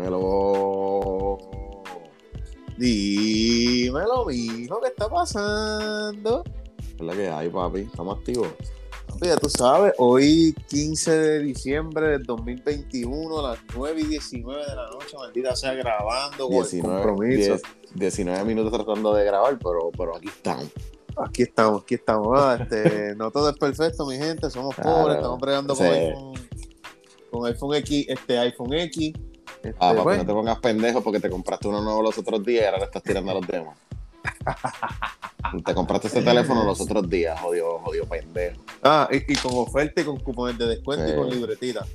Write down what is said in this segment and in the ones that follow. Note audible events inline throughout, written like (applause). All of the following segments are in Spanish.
Dímelo. Dímelo, mijo, ¿qué está pasando? ¿Qué es la que hay, papi? ¿Estamos activos? Papi, Ya tú sabes, hoy 15 de diciembre del 2021, a las 9 y 19 de la noche, maldita sea, grabando con el 19, compromiso. 10, 19 minutos tratando de grabar, pero, pero aquí estamos. Aquí estamos, aquí estamos. Ah, este, (laughs) no todo es perfecto, mi gente, somos Claro. pobres, estamos bregando con Sí. iPhone, con iPhone X, este iPhone X. Este, Ah, papi, pues, no te pongas pendejo porque te compraste uno nuevo los otros días y ahora le estás tirando a los demás. (laughs) te compraste este teléfono los otros días, jodido, jodido pendejo. ah, y, y con oferta y con cupones de descuento y Sí. con libretita.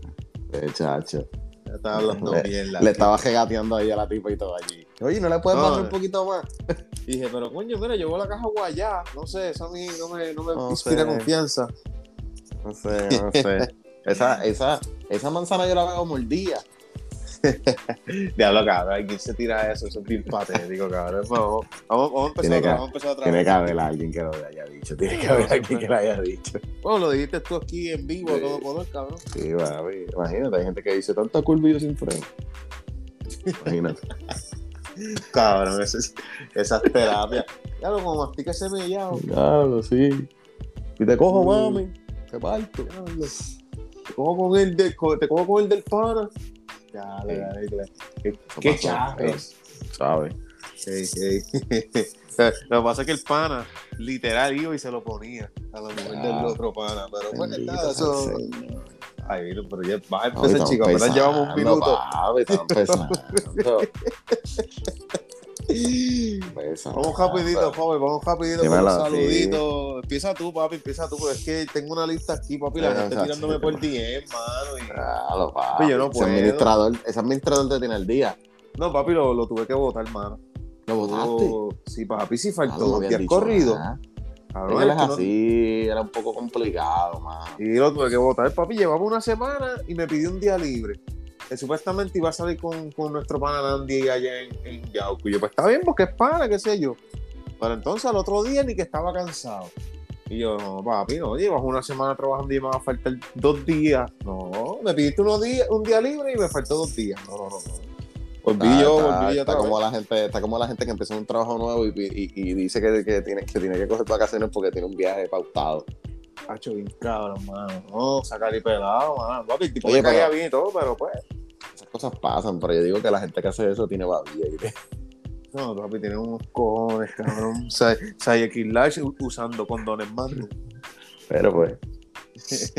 Eh, chacho. Ya estaba hablando Le- mierda. Le estaba regateando ahí a la tipa y todo allí. Oye, ¿no le puedes No, bajar un poquito más? Dije, pero coño, mira, llevó la caja guayá. No sé, eso a mí no me, no me No inspira sé. confianza. No sé, no sé. (laughs) esa, esa, esa manzana yo la veo mordida. (laughs) Diablo, cabrón, ¿quién se tira eso? Eso es bien patético, cabrón. Vamos, vamos, vamos a empezar Tiene otra que- vamos a empezar otra Tiene vez. que haber alguien que lo haya dicho. Tiene que haber alguien que lo haya dicho. Bueno, lo dijiste tú aquí en vivo Sí. todo color, cabrón. Sí, papi. Imagínate, hay gente que dice tanta curva y yo sin freno. Imagínate. (laughs) Cabrón, ese es- esas terapias. Claro, como mastica ese mellado. Claro, sí. Y te cojo, Mm. mami. Te parto. Te cojo con el del, con- te cojo con el del pana. Ya, le Qué, qué charros. ¿Sabes? (laughs) Lo que pasa es que el pana literal iba y se lo ponía a la mujer del Ah. otro pana. Pero pues nada, sea eso. Señor. Ay, pero ya va a empezar, chicos. Apenas llevamos un minuto. (laughs) Papi, Empezando. Vamos rapidito, papi, vamos rapidito con Dímelo, un saludito. Empieza tú, papi, empieza tú, porque es que tengo una lista aquí, papi, la gente tirándome sí, por no. DM, mano. y- Claro, papi. Yo no ese puedo. administrador, ese administrador te tiene el día. No, papi, lo, lo tuve que votar, mano. ¿Lo votaste? Oh, sí, papi, sí faltó no días dicho corridos. nada. Es él no- así, era un poco complicado, mano. Y lo tuve que votar, papi. Llevaba una semana y me pidió un día libre. Que supuestamente iba a salir con, con nuestro pana Nandy allá en, en Yauco. Y yo, pues está bien, porque es pana, qué sé yo. Pero entonces al otro día ni que estaba cansado. Y yo, no, papi, no, llevas una semana trabajando y me va a faltar dos días. No, me pidiste unos días, un día libre y me faltó dos días. No, no, no. no. Volví Está, yo, está- volví yo está como la gente, está como la gente que empezó un trabajo nuevo y, y- y dice que, que tiene, que tiene que coger vacaciones porque tiene un viaje pautado. Hacho, bien cabrón, mano. No, sacar y pelado, mano. Papi, el tipo Oye, me caía bien y todo, pero pues. Esas cosas pasan, pero yo digo que la gente que hace eso tiene babilla. ¿viste? No, papi, tiene unos cojones, cabrón. Lash usando condones mando. Pero pues. (laughs)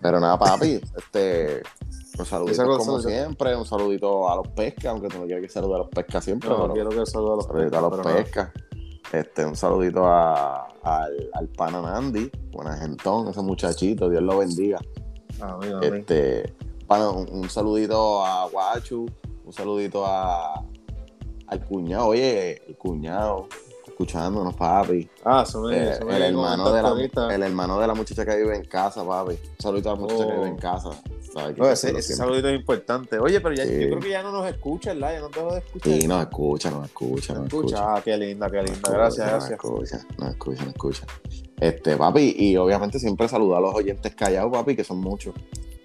Pero nada, papi. Este. Un saludito cosa- como siempre. Un saludito a los pescas, aunque tú no quieres que salude a los pescas siempre. No, pero quiero que saludo a los un saludito a los pescas. Este, un saludito a, al, al pana Nandi, buena gentón, ese muchachito, Dios lo bendiga. Amén, amén. Este, pana, un, un saludito a Guachu, un saludito a al cuñado, oye, el cuñado, escuchándonos, papi. Ah, eso me, Eh, eso me el, hermano de la, el hermano de la muchacha que vive en casa, papi. Un saludito a la muchacha que Oh. vive en casa. No, yo ese, saludito es importante. Oye, pero ya, Sí. yo creo que ya no nos escucha, ¿verdad? Ya no dejo de escuchar. Sí, nos escucha, nos escucha, nos escucha. escucha. Ah, qué linda, qué linda. Escucha, Gracias, gracias. escucha, no escucha, no escucha. Este, papi, y obviamente siempre saludar a los oyentes callados, papi, que son muchos.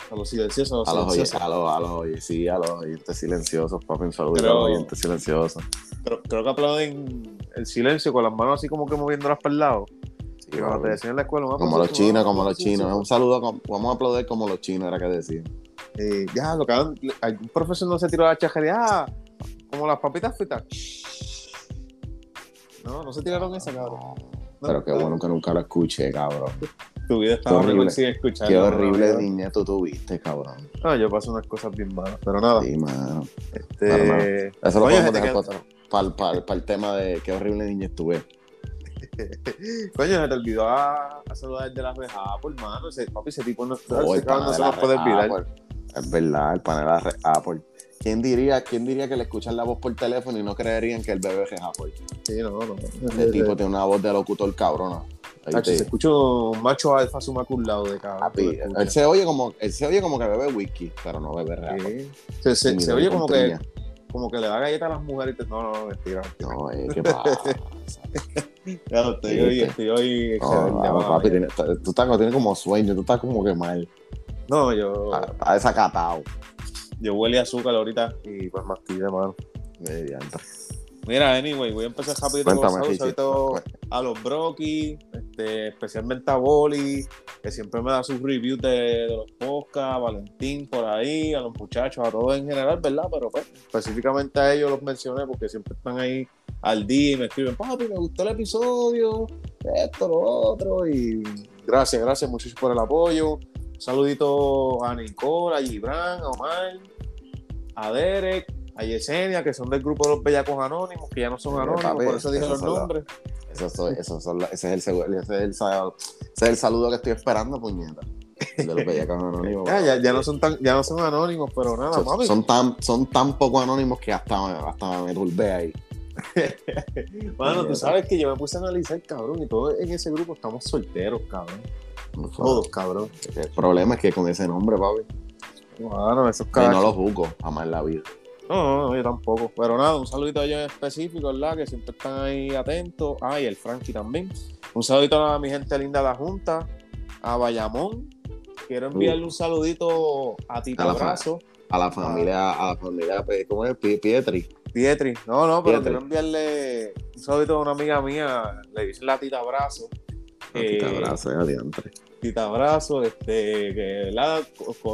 A los silenciosos, a los silenciosos. a los, a los, oy- sí, a los oyentes silenciosos, papi, un saludito Pero- a los oyentes silenciosos. Creo, creo que aplauden el silencio con las manos así como que moviéndolas para el lado. Sí, papi. te decían en la escuela, Como los chinos, como los chinos. Un saludo, vamos a aplaudir como los chinos, era que decían. Eh, ya, lo que algún profesor no se tiró la chajería, ah, como las papitas fritas. No, no se tiraron esa, cabrón. No, Pero qué no. bueno que nunca lo escuché, cabrón. Tu vida estaba horrible. sin escuchar. Qué horrible niña tú tuviste, cabrón. No, yo paso unas cosas bien malas, pero nada. Sí, mano. Este, no. Eso lo Oye, podemos dejar que- para, para, para, el tema de qué horrible niña estuve. (laughs) Coño, se te olvidó a, a saludar de la reja, por mano. Ese, papi, ese tipo no, ese pana no se nos puede olvidar. Es verdad, el pana de la. ¿Quién diría, ¿Quién diría que le escuchan la voz por teléfono y no creerían que el bebé es Apple? Sí, no, no. Ese tipo tiene una voz de locutor cabrona. Tacho, te- se escucha un macho alfa sumaculado de cabrón. Papi, Lo escucha. él se oye como él se oye como que bebe whisky, pero no bebe real. Sí. Se, se- se oye como que, como que le da galleta a las mujeres y te... No, no, no, mentira. mentira. No, eh, ¿qué pasa? (laughs) Lo estoy Sí, hoy, estoy hoy No, no, papi, tiene- tú estás, tienes como sueño, tú estás como que mal. No, yo... Estás- Estás desacatado. yo huele a azúcar ahorita y pues más de mano. Mediante. Mira, anyway, voy a empezar con Cuéntame, Chichi. saludos a los Brocky, este, especialmente a Boli, que siempre me da sus reviews de, de los podcasts, a Valentín por ahí, a los muchachos, a todos en general, ¿verdad? Pero pues, específicamente a ellos los mencioné porque siempre están ahí al día y me escriben, papi, me gustó el episodio, esto, lo otro, y gracias, gracias muchachos por el apoyo. Un saludito a Nicole, a Gibran, a Omar, a Derek, a Yesenia, que son del grupo de los Bellacos Anónimos, que ya no son anónimos, papi, por eso dije los los- nombres. Eso soy, eso son la- ese, es el, ese, es el, sal- ese es el saludo que estoy esperando, puñeta. De los bellacos (laughs) anónimos. Ya, ya, ya no son tan, ya no son anónimos, pero nada, Son, mami. son tan, son tan poco anónimos que hasta, hasta me turbé ahí. (laughs) Mano, tú sabes que yo me puse a analizar, cabrón, y todos en ese grupo estamos solteros, cabrón. No. Todos, cabrón. El problema es que con ese nombre, papi, Mano, esos cabros. no lo juzgo jamás en la vida. No, no, yo tampoco. Pero nada, un saludito a ellos en específico, ¿verdad? Que siempre están ahí atentos. Ah, y el Frankie también. Un saludito a mi gente linda de la Junta, a Bayamón. Quiero enviarle un saludito a Tito A la Brazo, A la familia, a la familia, pues, ¿cómo es? Pie- Pietri. Pietri. No, no, pero Pietri. quiero enviarle un saludito a una amiga mía, le dicen la Tita Brazo. Te Eh, abrazo, eh, adiantre. Tita Brazo, este, que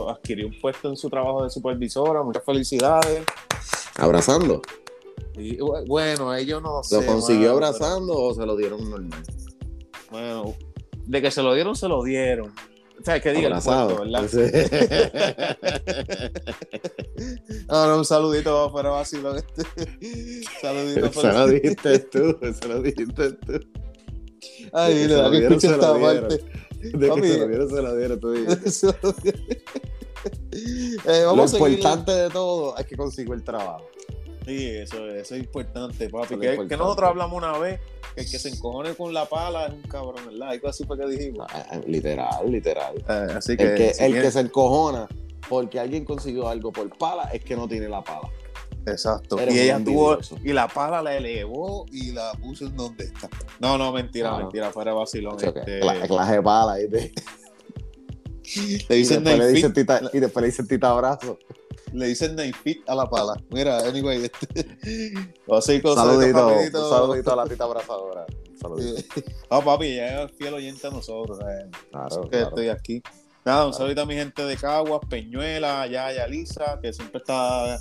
adquirió un puesto en su trabajo de supervisora. Muchas felicidades. ¿Abrazando? Y, bueno, ellos no sé. ¿Lo consiguió mano, abrazando o se lo dieron normal? Bueno, de que se lo dieron, se lo dieron. O sea, que diga el Abrazado. puerto, ¿verdad? Sí. (laughs) Ahora un saludito para vacilón. Este. (laughs) Saludito Se lo para dijiste tú, se lo dijiste tú. Ay, mira, que escucha esta parte. De Papi. que (laughs) se lo dieron, se lo dieron tú. Eh, Lo vamos importante de todo es que consigo el trabajo. Sí, eso, eso es importante, papi. Eso es Que, nosotros hablamos una vez que el que se encojone con la pala es un cabrón, ¿verdad? Algo así fue que dijimos. Ah, ah, Literal, literal. Eh, así que, El que, si el quieres- que se encojona porque alguien consiguió algo por pala es que no tiene la pala. Exacto. Eres Y ella tuvo, y la pala la elevó y la puso en donde está. No, no, mentira, no. mentira, fuera de vacilón. Que este, clase de pala. ¿viste? (laughs) le Y dicen después, le dicen tita, y después le dicen tita abrazo. le dicen Nate Fit a la pala. Mira, anyway, este, (laughs) vamos a seguir con Saludito, un saludito a la tita abrazadora. Un saludito. (laughs) Ah, papi, ella es fiel oyente a nosotros. eh. Claro, que claro. estoy aquí. Nada, un saludito a mi gente de Caguas, Peñuela, Yaya, Lisa, que siempre está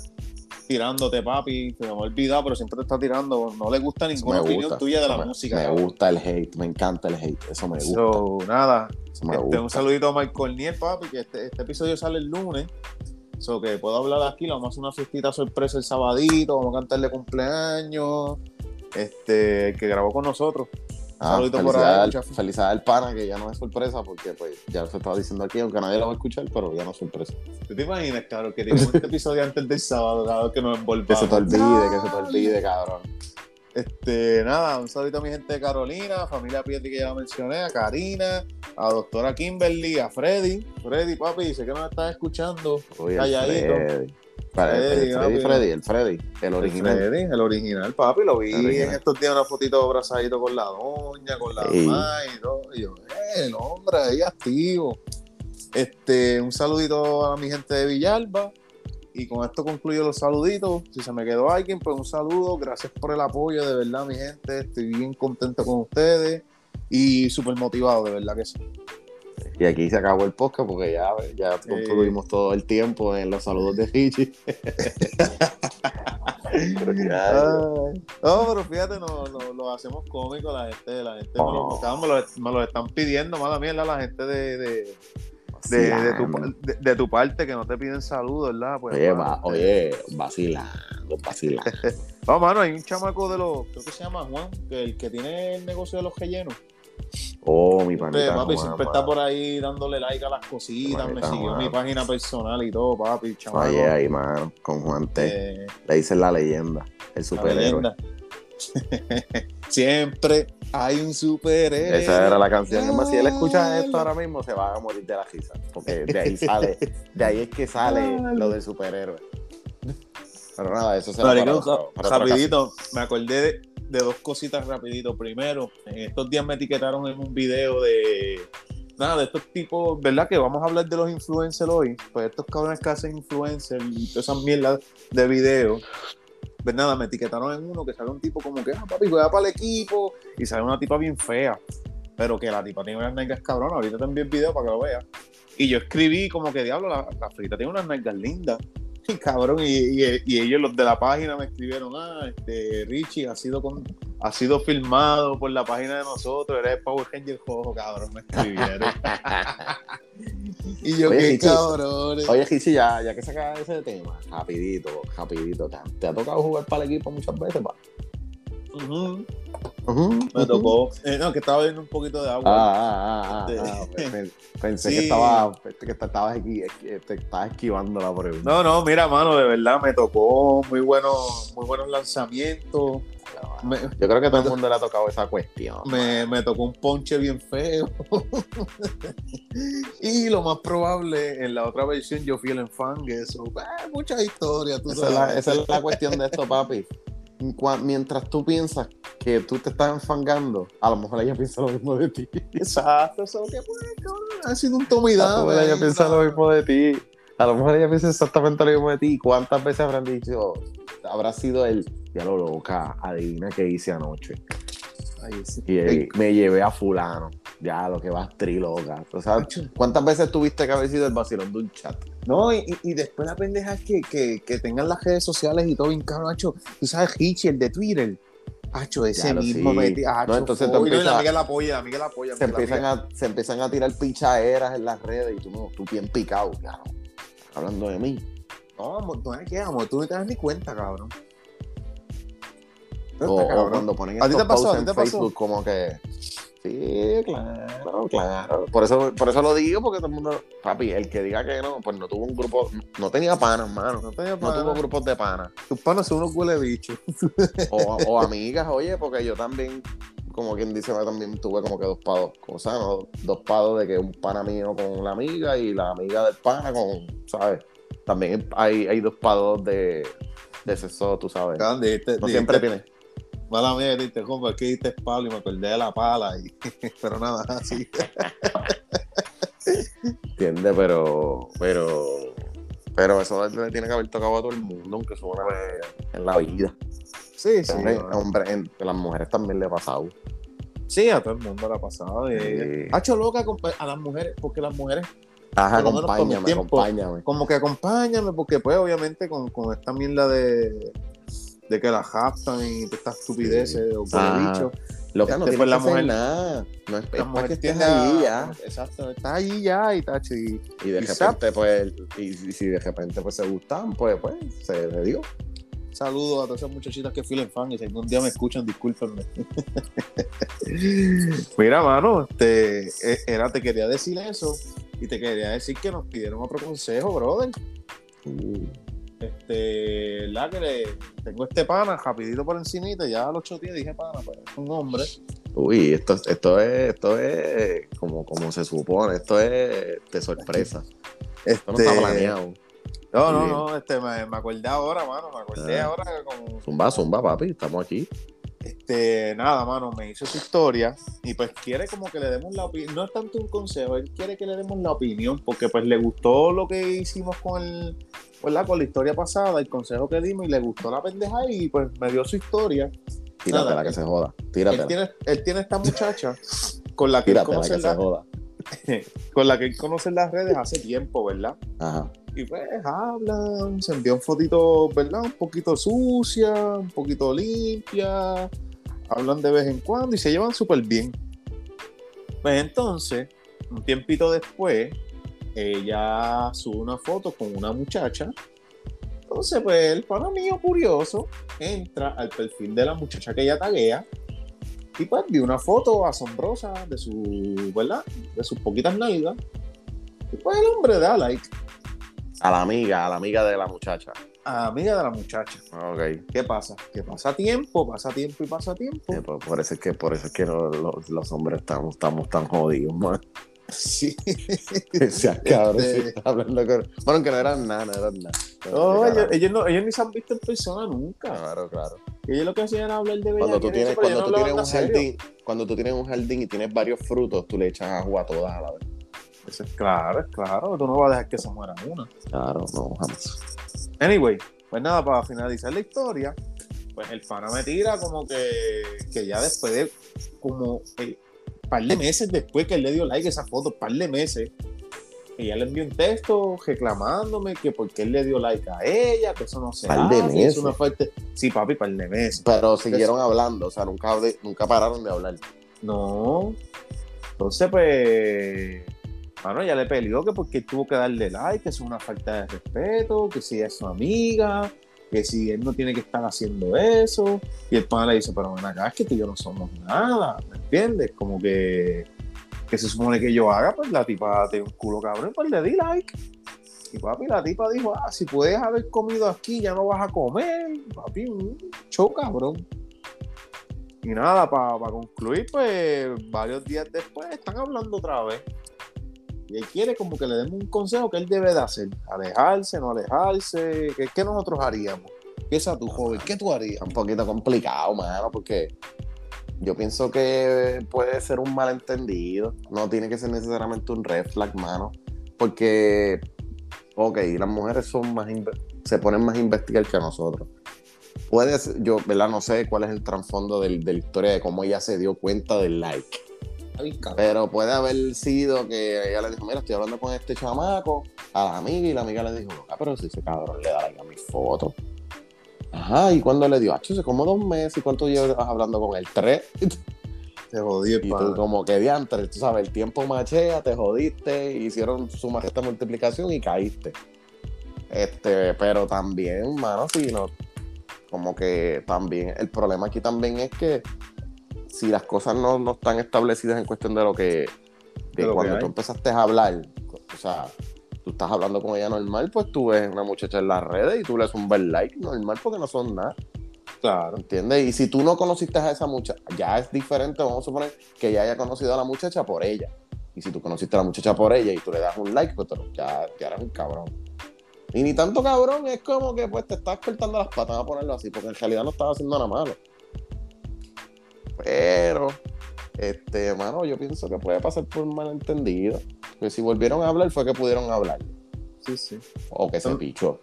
tirándote, papi. Se me ha olvidado, pero siempre te está tirando. No le gusta ninguna me opinión gusta, tuya de la me- música. Me cabrón. gusta el hate, me encanta el hate. Eso me gusta. So, nada, eso me este, gusta. un saludito a Mike Corniel, papi, que este, este episodio sale el lunes. So que puedo hablar aquí, vamos a hacer una fiestita sorpresa el sabadito, vamos a cantarle cumpleaños. Este, el que grabó con nosotros. Ah, saludito por ahí, al, felicidades al pana, que ya no es sorpresa, porque pues ya se estaba diciendo aquí, aunque nadie lo va a escuchar, pero ya no es sorpresa. ¿Tú te imaginas, cabrón, que tenemos este episodio antes del sábado, cabrón, que nos envolvamos? Que se te olvide, que se te olvide, cabrón. Este, nada, un saludito a mi gente de Carolina, familia Pietri que ya mencioné, a Karina, a doctora Kimberly, a Freddy. Freddy, papi, sé que nos estás escuchando. Calladito. Freddy. Para- el- Freddy, el papi, Freddy, el Freddy, el original. El Freddy, el original, papi, lo vi en estos días una fotito abrazadito con la doña, con la Sí. mamá y todo. Y yo, eh, el hombre ahí activo. Este, un saludito a mi gente de Villalba. Y con esto concluyo los saluditos. Si se me quedó alguien, pues un saludo. Gracias por el apoyo, de verdad, mi gente. Estoy bien contento con ustedes y súper motivado, de verdad que sí. Y aquí se acabó el podcast porque ya, ya concluimos todo el tiempo en los saludos de Richie. (laughs) Pero. No, pero fíjate, no, no, lo hacemos cómico, la gente, la gente me, lo, Oh. me lo- me lo están pidiendo, mala mierda, la gente de, de, de, de tu, de- parte que no te piden saludos, ¿verdad? Pues, Oye, va, este, oye, vacilando, vacilando. (laughs) No, mano, hay un chamaco de los, creo que se llama Juan, que el que tiene el negocio de los rellenos. Oh, mi panita. papi, Juan, siempre está por ahí dándole like a las cositas, me siguió Juan. mi página personal y todo, papi, chamaco. Oye, ahí, mano, con Juan T. eh, Le dicen la leyenda, el la superhéroe. leyenda. (laughs) Siempre hay un superhéroe. Esa era la canción. Es más, si él escucha esto ahora mismo, se va a morir de la risa. Porque de ahí sale, (laughs) de ahí es que sale lo del superhéroe. Pero nada, eso se rapidito, me acordé de, de dos cositas rapidito. Primero, en estos días me etiquetaron en un video de, nada, de estos tipos, ¿verdad? Que vamos a hablar de los influencers hoy. Pues estos cabrones que hacen influencers y todas esas mierdas de video. Pues nada, me etiquetaron en uno que sale un tipo como que, ah, papi, juega para el equipo. Y sale una tipa bien fea. Pero que la tipa tiene unas nalgas cabronas. Ahorita te envío el video para que lo veas. Y yo escribí como que, diablo, la, la frita tiene unas nalgas lindas. Y (laughs) cabrón, y, y- y ellos, los de la página, me escribieron, ah, este, Richie ha sido con, ha sido filmado por la página de nosotros, eres Power Ranger Jojo, cabrón, me escribieron. (laughs) y yo, Oye, qué Richie, cabrones. Oye, Gizi, ya, ya que saca ese tema, rapidito, rapidito, ¿te, te ha tocado jugar para el equipo muchas veces, pa? Me tocó, eh, no, que estaba bebiendo un poquito de agua. Ah, ah, ah, (laughs) Este- ah, ah, pe- pe- Pensé Sí. que estaba, que te estabas, estabas esquivando la pregunta. No, no, mira, mano, de verdad me tocó muy buenos, muy buenos lanzamientos. Me, Yo creo que todo el mundo le ha tocado esa cuestión. me, me tocó un ponche bien feo. (laughs) y lo más probable, en la otra versión yo fui el enfangue. Eso, eh, muchas historias, tú Esa es, la, sabes. esa es la cuestión de esto, papi. (laughs) Mientras tú piensas que tú te estás enfangando, a lo mejor ella piensa lo mismo de ti. Exacto, eso que pues, cabrón, ha sido un toma y A lo dame. mejor ella piensa lo mismo de ti. A lo mejor ella piensa exactamente lo mismo de ti. ¿Cuántas veces habrán dicho, habrá sido el, ya lo loca, adivina qué hice anoche? Ay, sí. Y Ey, me llevé a fulano. Ya, lo que vas triloca. O sea, ¿cuántas veces tuviste que haber sido el vacilón de un chat? No, y, y- después la pendeja es que, que, que tengan las redes sociales y todo bien caro, Hacho. Tú sabes, Richie, el de Twitter. Hacho, ese Claro, mismo sí. me No, entonces y empiezas- la apoya, apoya. Se empiezan, a, se empiezan a tirar pichaderas en las redes y tú, no, tú bien picado. No, hablando de mí. No, amor, no es que, amor, tú no te das ni cuenta, cabrón. O, o cuando ponen ¿A ti te estos pasó? ¿A ti te pasó? Facebook como que... Sí, claro, claro. Por eso, por eso lo digo, porque todo el mundo... Papi, el que diga que no, pues no tuvo un grupo... No tenía panas, mano. No tenía No pana. tuvo grupos de panas. Tus panos son unos huele bichos. O, o amigas, oye, porque yo también, como quien dice, yo también tuve como que dos pados, cosas, ¿no? Dos pados de que un pana mío con la amiga y la amiga del pana con, ¿sabes? También hay, hay dos pados de, de sexo, tú sabes. Dijiste- No dijiste- siempre tiene. Mala mía, dijiste, compa, aquí dijiste Pablo y me acordé de la pala. Y... (laughs) Pero nada, así. ¿Entiendes? Pero, pero, pero eso le tiene que haber tocado a todo el mundo, aunque vez en la vida. Sí, sí. Hombre, no. hombre, en- a las mujeres también le ha pasado. Sí, a todo el mundo le ha pasado. Sí. Hacho loca con- a las mujeres, porque las mujeres Ajá, acompáñame, tiempo. acompáñame. como que acompáñame, porque pues obviamente con, con esta mierda de, de que la japtan y todas estas estupideces o Ah, bicho, Loca, no pues, la que hacer mujer- nada. No es, es la para mujer que estés ahí ya. Exacto, está ahí ya y tacho. Y, Y de Y repente, pues, y, y si de repente pues se gustan, pues, pues, se le dio. Saludos a todas esas muchachitas que filen fan y si algún día me escuchan, discúlpenme. (laughs) Mira, mano, este, eh, era, te quería decir eso y te quería decir que nos pidieron otro consejo, brother. Uh, Este, la que le tengo este pana, rapidito por encimita, ya a los ocho días dije pana, pues es un hombre. Uy, esto, esto es, esto es como, como se supone, esto es de sorpresa. Esto no Este, está planeado. No, no, no, este, me, me acordé ahora, mano, me acordé Ah. ahora como, Zumba, zumba, papi, estamos aquí. este, nada, mano, me hizo su historia y pues quiere como que le demos la opinión, no es tanto un consejo, él quiere que le demos la opinión porque pues le gustó lo que hicimos con el, ¿verdad? con la historia pasada, el consejo que dimos y le gustó la pendeja y pues me dio su historia. Tíratela Nada, que él- se joda. Él Tíratela. tiene, él tiene esta muchacha (laughs) con la que él conoce que se joda. (laughs) con la que él conoce las redes hace tiempo, ¿verdad? Ajá. Y pues hablan, se envían fotitos, ¿verdad? Un poquito sucia, un poquito limpia, hablan de vez en cuando y se llevan súper bien. Pues entonces, un tiempito después, ella sube una foto con una muchacha. Entonces, pues el pana mío curioso entra al perfil de la muchacha que ella taguea y pues vi una foto asombrosa de su, ¿verdad? De sus poquitas nalgas. Y pues el hombre da like A la amiga, a la amiga de la muchacha. a amiga de la muchacha. Ok. ¿Qué pasa? Que pasa tiempo, pasa tiempo y pasa tiempo. Eh, por, por eso es que, por eso es que lo- lo- los hombres estamos, estamos tan jodidos, man. Sí. (laughs) Decía, cabrón, Este- hablando con... Bueno, que no eran nada, no eran nada. No, ellos, no, ellos ni se han visto en persona nunca. Claro, claro. Ellos lo que hacían era hablar de Cuando tú tienes, eso, cuando tú no tienes un jardín, cuando tú tienes un jardín y tienes varios frutos, tú le echas agua a todas a la vez. Eso es claro, es claro. Tú no vas a dejar que se muera una. Claro, no, jamás. Anyway, pues nada, para finalizar la historia, pues el pana me tira como que, que ya después de como eh, par de meses después que él le dio like a esa foto, par de meses, ella le envió un texto reclamándome que porque él le dio like a ella, que eso no se Par de hace, meses. es una falta. Sí, papi, par de meses. Pero siguieron hablando, o sea, nunca, nunca pararon de hablar. No. Entonces, pues. Bueno, ya le peleó que porque tuvo que darle like, que es una falta de respeto, que si ella es su amiga, que si él no tiene que estar haciendo eso. Y el pana le dice, pero ven acá, es que tú y yo no somos nada, ¿me entiendes? Como que, que se supone que yo haga, pues la tipa tiene un culo cabrón, pues le di like. Y papi, la tipa dijo, ah, si puedes haber comido aquí, ya no vas a comer. Papi, show cabrón. Y nada, para concluir, pues varios días después están hablando otra vez. Y él quiere como que le demos un consejo que él debe de hacer. Alejarse, no alejarse. ¿Qué, qué nosotros haríamos? ¿Qué es a tu joven? ¿Qué tú harías? un poquito complicado, mano, porque yo pienso que puede ser un malentendido. No tiene que ser necesariamente un red flag, mano. Porque, ok, las mujeres son más se ponen más a investigar que nosotros. Puede ser, yo, ¿verdad? No sé cuál es el trasfondo de la historia de cómo ella se dio cuenta del like. Ay. Pero puede haber sido que ella le dijo, mira, estoy hablando con este chamaco, a la amiga, y la amiga le dijo, ah, pero si ese cabrón le da like a mi foto. Ajá, ¿y cuándo le dio? Ah, hace como dos meses, ¿y cuánto llevas hablando con él? ¿Tres? (laughs) Te jodí Y tú como que diantre, tú sabes, el tiempo machea, te jodiste, hicieron suma esta multiplicación y caíste. Este, pero también, mano, si no, como que también, el problema aquí también es que si las cosas no, no están establecidas en cuestión de lo que, de, lo cuando tú empezaste a hablar, o sea, tú estás hablando con ella normal, pues tú ves una muchacha en las redes y tú le das un bel like normal porque no son nada. Claro. ¿Entiendes? Y si tú no conociste a esa muchacha, ya es diferente, vamos a suponer que ya haya conocido a la muchacha por ella. Y si tú conociste a la muchacha por ella y tú le das un like, pues ya, ya eres un cabrón. Y ni tanto cabrón, es como que pues te estás cortando las patas, a ponerlo así, porque en realidad no estaba haciendo nada malo. Pero, este, mano, yo pienso que puede pasar por un malentendido. Que si volvieron a hablar fue que pudieron hablar. Sí, sí. O que se pichó.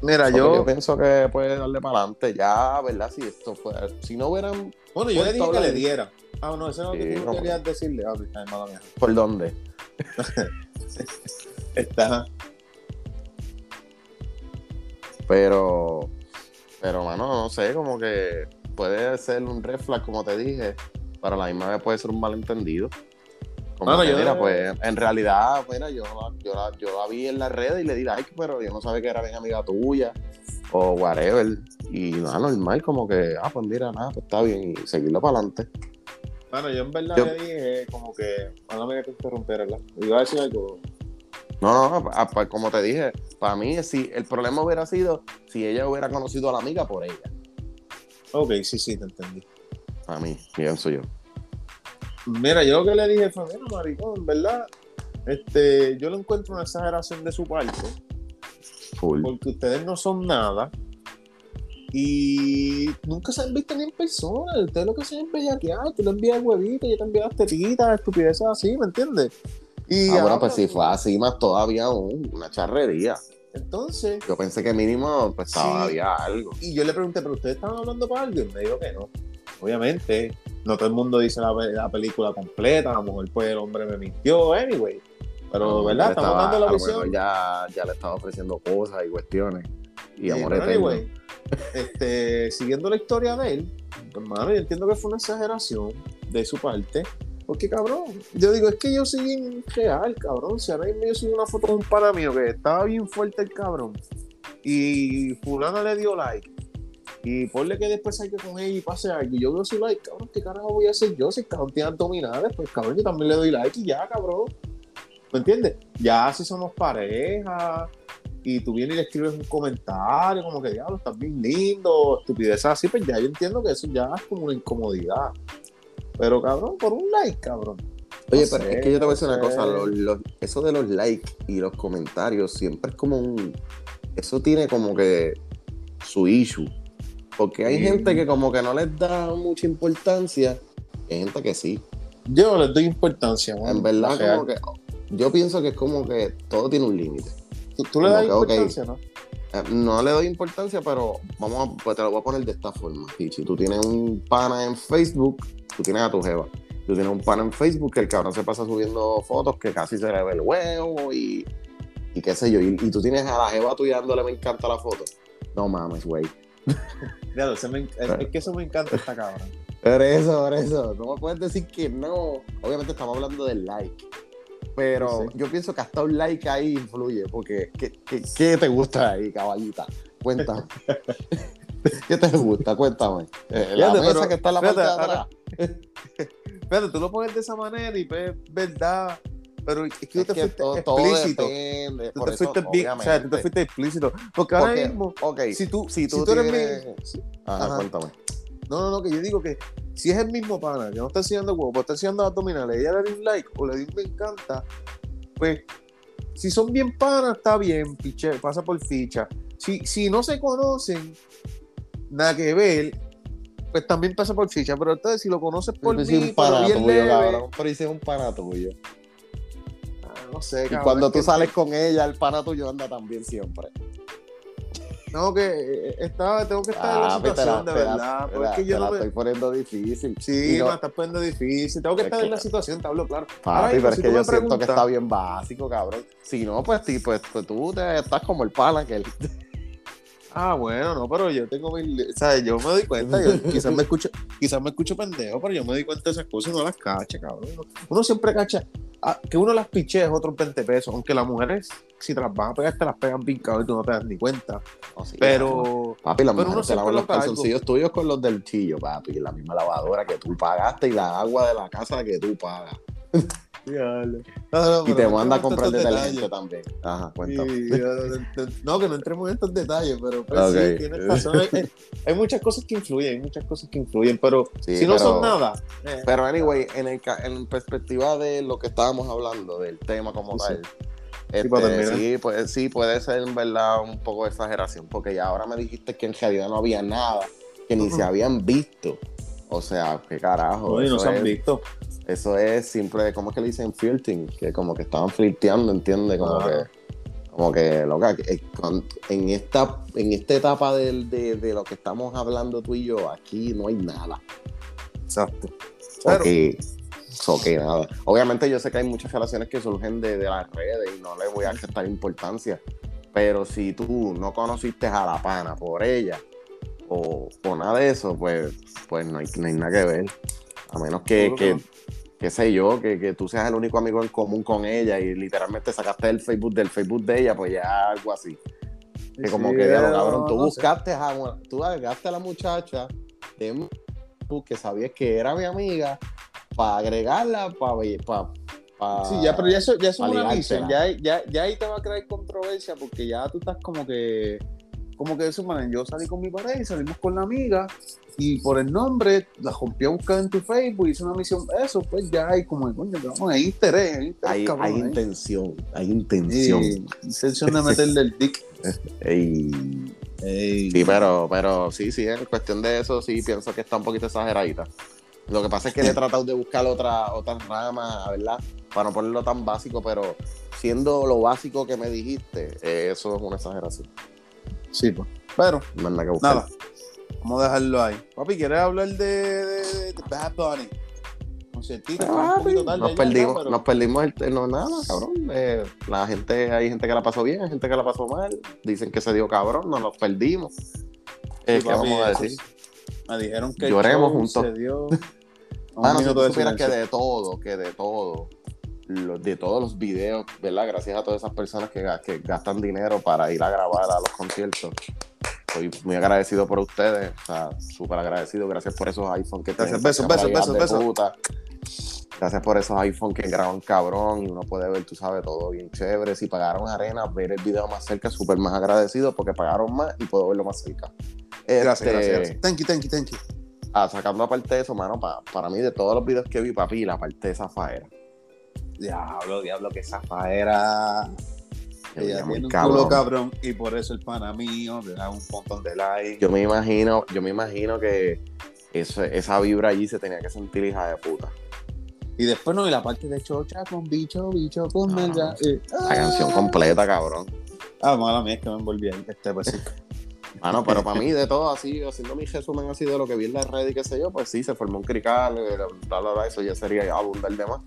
Mira, Porque yo yo. pienso que puede darle para adelante ya, ¿verdad? Si esto fue, si no hubieran Bueno, yo le dije que le diera. Ah, no, eso es lo que Sí, tú no. querías decirle. Ah, ay, mala mía. por dónde. (laughs) Está. Pero, pero, mano, no sé, como que puede ser un red flag, como te dije, para la misma vez puede ser un malentendido. Como que, yo- mira, pues, en realidad, mira, yo, la- yo, la, yo la vi en las redes y le di like, pero yo no sabía que era bien amiga tuya o whatever. Y nada, normal, como que, ah, pues mira, nada, pues está bien, y seguirlo para adelante. Bueno, yo en verdad Yo- le dije como que. Mía que te interrumpiera, ¿verdad? Iba a decir algo. No, no, ah, pues, como te dije, para mí, si el problema hubiera sido si ella hubiera conocido a la amiga por ella. Ok, sí, sí, te entendí. Para mí, pienso yo. Mira, yo lo que le dije fue, mira, maricón, verdad, este, yo lo encuentro una exageración de su parte, Full. porque ustedes no son nada y nunca se han visto ni en persona. Ustedes lo que se es bellaquear, tú le envías huevitos, yo te envías tetitas, estupideces así, ¿me entiendes? Y Ah, bueno, ahora, pues si fue así, más todavía un- una charrería. Entonces, Yo pensé que mínimo pues Sí. todavía algo. y yo le pregunté, ¿pero ustedes estaban hablando para algo? Y me dijo que no. Obviamente, no todo el mundo dice la, la película completa, a lo mejor pues el hombre me mintió, anyway. Pero, No, ¿verdad? Estamos estaba- dando la visión. Ya, ya le estaba ofreciendo cosas y cuestiones. Y Sí, amor eterno. anyway, este, siguiendo la historia de él, hermano, yo entiendo que fue una exageración de su parte. Porque, cabrón, yo digo, es que yo soy bien real, cabrón. Si ahora mismo yo soy una foto de un pana mío que estaba bien fuerte el cabrón. Y fulana le dio like. Y ponle que después salga con ella y pase algo. Y yo veo su like, cabrón, ¿qué carajo voy a hacer yo? Si el cabrón tiene abdominales, pues cabrón, yo también le doy like y ya, cabrón. ¿Me entiendes? Ya si somos pareja y tú vienes y le escribes un comentario como que, diablo, estás bien lindo, estupidez así, pues ya yo entiendo que eso ya es como una incomodidad. Pero cabrón, por un like, cabrón. Oye, No pero sé, es que yo te voy a decir una cosa, los- los- eso de los likes y los comentarios siempre es como un... Eso tiene como que su issue. Porque hay gente que como que no les da mucha importancia, y hay gente que sí. Yo les doy importancia, mano. En verdad, como que yo pienso que es como que todo tiene un límite. ¿Tú, tú le das que, importancia, ¿no? Eh, No le doy importancia, pero vamos a, pues te lo voy a poner de esta forma. Si tú tienes un pana en Facebook, tú tienes a tu jeva. Tú tienes un pana en Facebook que el cabrón se pasa subiendo fotos que casi se le ve el huevo y, y qué sé yo. Y, y tú tienes a la jeva tuya dándole me encanta la foto. No mames, güey. (laughs) Es, que eso me encanta esta cabra. Por eso, por eso. No me puedes decir que no. Obviamente estamos hablando del like. Pero Sí. yo pienso que hasta un like ahí influye. Porque, ¿qué, qué, qué te gusta ahí, caballita? Cuéntame. (laughs) ¿Qué te gusta? Cuéntame. Eh, la Fíjate, mesa pero- que está en la parte de atrás. Pero tú lo pones de esa manera y pues, verdad. Pero es que tú te que fuiste todo, todo explícito. depende. Tú te eso, fuiste bien, o sea, tú te fuiste explícito. Porque ahora Porque, mismo, ok, si tú, si tú, si tú eres tienes- mi- Ajá, Ajá. cuéntame. No, no, no, que yo digo que si es el mismo pana que no está haciendo huevo, está haciendo abdominales, ella le dio un like o le dio un me encanta, pues si son bien panas, está bien, piche, pasa por ficha. Si, si no se conocen, nada que ver, pues también pasa por ficha. Pero entonces, si lo conoces por mí, un pana pero bien cabrón. Pero es un pana tuyo. ah, no sé, Y cabrón, cuando es tú que- sales con ella, el pana tuyo anda también siempre. No, que eh, estaba, tengo que estar en la Ah, situación, la- de la- verdad. te Porque la- es que yo no la me... estoy poniendo difícil. Sí, Y no- me estás poniendo difícil. Tengo que Es estar que- en la situación, te hablo claro. Papi, mismo, pero es si que yo siento que está bien básico, cabrón. Si no, pues, ti- pues, pues tú te, estás como el pana que él. Ah, bueno, no, pero yo tengo mil, ¿sabes? Yo me doy cuenta, yo (laughs) quizás me escucho, quizás me escucho pendejo, pero yo me doy cuenta de esas cosas y no las cacha, cabrón. Uno, siempre cacha ah, que uno las piche es otros 20 pesos, aunque las mujeres, si te las van a pegar, te las pegan cabrón y tú no te das ni cuenta. Oh, sí, Pero, Papi, las pero mujeres te lavan lo los calzoncillos tuyos con los del chillo, papi. La misma lavadora que tú pagaste y la agua de la casa que tú pagas. (laughs) Diablo. No, no, Y te manda a comprar detergente también. Ajá, cuéntame. no, que no entremos en estos detalles, pero pues sí, tienes razón. Hay, muchas cosas que influyen, hay muchas cosas que influyen, pero Sí, si no pero- son nada. eh, Pero, anyway, en, el, ca- en perspectiva de lo que estábamos hablando, del tema como Sí, tal, este, sí, pues, sí, puede ser en verdad un poco de exageración, porque ya ahora me dijiste que en realidad no había nada, que ni Ujú. se habían visto. O sea, qué carajo. no, y no se han es, visto. Eso es simple, ¿cómo es que le dicen flirting? Que como que estaban flirteando, ¿entiendes? Como que, como que, loca, eh, en esta, en esta etapa de, de lo que estamos hablando tú y yo, aquí no hay nada. Exacto. So que nada. Obviamente yo sé que hay muchas relaciones que surgen de, de las redes y no le voy a restar importancia. Pero si tú no conociste a la pana por ella o, o nada de eso, pues, pues no, hay, no hay nada que ver. A menos que. Qué sé yo, que, que tú seas el único amigo en común con ella y literalmente sacaste el Facebook del Facebook de ella, pues ya algo así. Que como Sí, que, cabrón, tú no sé. buscaste a tú agregaste a la muchacha de que sabías que era mi amiga para agregarla, para pa, Sí, ya, pero ya eso, ya eso es pa' una misión. Ya, ya, ya ahí te va a crear controversia porque ya tú estás como que, como que de su manera. Yo salí con mi pareja y salimos con la amiga y por el nombre la rompí a buscar en tu Facebook, hice una misión. Eso, pues ya hay como, coño, cabrón, hay interés, hay interés, hay, cabrón, hay intención, hay intención. Intención de meterle el dick. Ey. Ey. Sí, pero, pero sí, sí, en cuestión de eso sí pienso que está un poquito exageradita. Lo que pasa es que le he tratado de buscar otra, otras ramas, ¿verdad? Para no ponerlo tan básico, pero siendo lo básico que me dijiste, eh, eso es una exageración. Sí, pues. Pero, No nada que buscar. nada. Vamos a dejarlo ahí. Papi, ¿quieres hablar de, de, de Bad Bunny? Un poquito tarde Nos ya, perdimos, pero- nos perdimos el no nada, cabrón. Eh, la gente, hay gente que la pasó bien, hay gente que la pasó mal. Dicen que se dio cabrón, nos los perdimos. Eh, Sí, ¿Qué papi, vamos a decir? Me dijeron que Lloremos juntos. se dio (laughs) a un Mano, si tú supieras que de todo, que de todo, de todos los videos, ¿verdad? Gracias a todas esas personas que, que gastan dinero para ir a grabar a los conciertos. Estoy muy agradecido por ustedes, o sea, súper agradecido. Gracias por esos iPhones que Gracias, besos, besos, besos, besos. Gracias por esos iPhones que graban cabrón y uno puede ver, tú sabes, todo bien chévere. Si pagaron arena, ver el video más cerca, súper más agradecido porque pagaron más y puedo verlo más cerca. Gracias, Este, gracias, gracias. Thank you, thank you, thank you. ah, sacando aparte de eso, mano, pa- para mí, de todos los videos que vi, papi, la parte de esa faera. Diablo, diablo, que esa faera. Ella tiene un culo cabrón y por eso el pana mío le da un montón de likes. Yo me imagino, yo me imagino que esa vibra allí se tenía que sentir hija de puta. Y después no, y la parte de chocha con bicho, bicho con melga. la canción completa, cabrón. Ah, mala mía, es que me envolví ahí. Este, pues sí. (laughs) Bueno, pero para mí, de todo así, haciendo mi resumen así de lo que vi en la red y qué sé yo, pues sí, se formó un crical, eh, bla, bla, bla, eso ya sería abundar de más.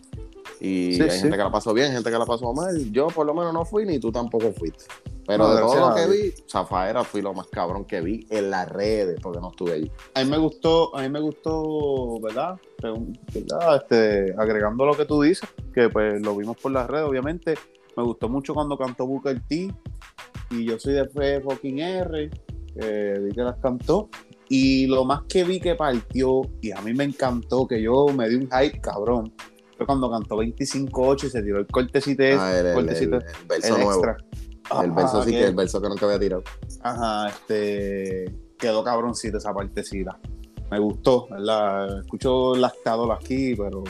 Y hay gente que la pasó bien, gente que la pasó mal. Yo por lo menos no fui, ni tú tampoco fuiste. Pero de todo lo que vi, Zafaera fui lo más cabrón que vi en las redes, porque no estuve allí. A mí me gustó, a mí me gustó, ¿verdad? ¿verdad? Este, agregando lo que tú dices, que pues lo vimos por las redes, obviamente. Me gustó mucho cuando cantó Booker T. Y yo soy de fucking R. vi que las cantó. Y lo más que vi que partió, y a mí me encantó, que yo me di un hype cabrón fue cuando cantó 25-8 y se tiró el cortecito, ah, el, cortecito el, verso nuevo. el verso sí que, el verso que nunca había tirado. Ajá, este quedó cabroncito esa partecita. Me gustó, ¿verdad? Escucho lactador aquí, pero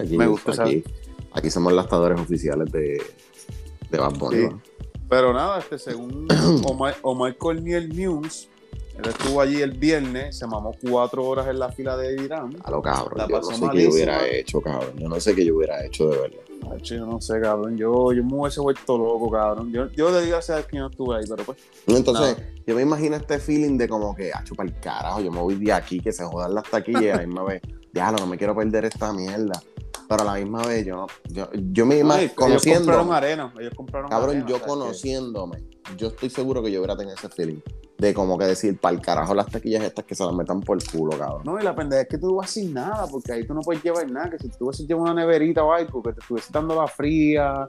aquí, me gustó aquí, aquí somos lactadores oficiales de, de Bad Bunny. Pero nada, este, según (clears throat) Omar, Omar Corniel News, él estuvo allí el viernes, se mamó cuatro horas en la fila de Irán. A lo cabrón, yo no sé qué yo hubiera hecho, cabrón. Yo no sé qué yo hubiera hecho de verdad. yo no sé, cabrón. Yo, yo me hubiese vuelto loco, cabrón. Yo, yo debería saber que yo no estuve ahí, pero pues. Entonces, yo me imagino este feeling de como que, ah, chupa el carajo, yo me voy de aquí, que se jodan las taquillas y a la misma déjalo, no me quiero perder esta mierda. Pero a la misma vez, yo, yo, yo me imagino. Ellos compraron arena. Ellos compraron Cabrón, yo conociéndome, yo estoy seguro que yo hubiera tenido ese feeling de como que decir, para el carajo las taquillas estas que se las metan por el culo, cabrón. No, y la pendeja es que tú vas sin nada, porque ahí tú no puedes llevar nada, que si tú hubieses llevado una neverita o algo, que te estuviese dando la fría,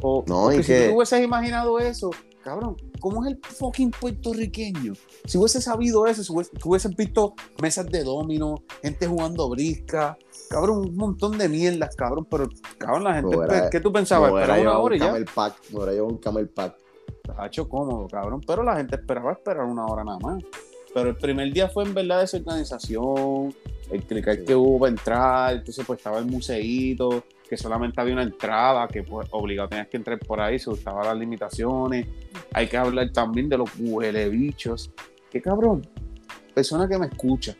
o no, y si tú hubieses imaginado eso, cabrón, ¿cómo es el fucking puertorriqueño? Si hubiese sabido eso, si hubiese, visto mesas de domino, gente jugando brisca, cabrón, un montón de mierdas, cabrón, pero cabrón, la gente, ¿qué tú pensabas? Esperaba una hora y ya. Pack, me hubiera llevado un camel pack ha hecho cómodo, cabrón. Pero la gente esperaba esperar una hora nada más. Pero el primer día fue en verdad desorganización, el clicar que hubo para entrar, entonces pues estaba el museíto, que solamente había una entrada, que pues obligado tenías que entrar por ahí, se gustaban las limitaciones. Hay que hablar también de los bichos. ¿Qué cabrón? Persona que me escucha.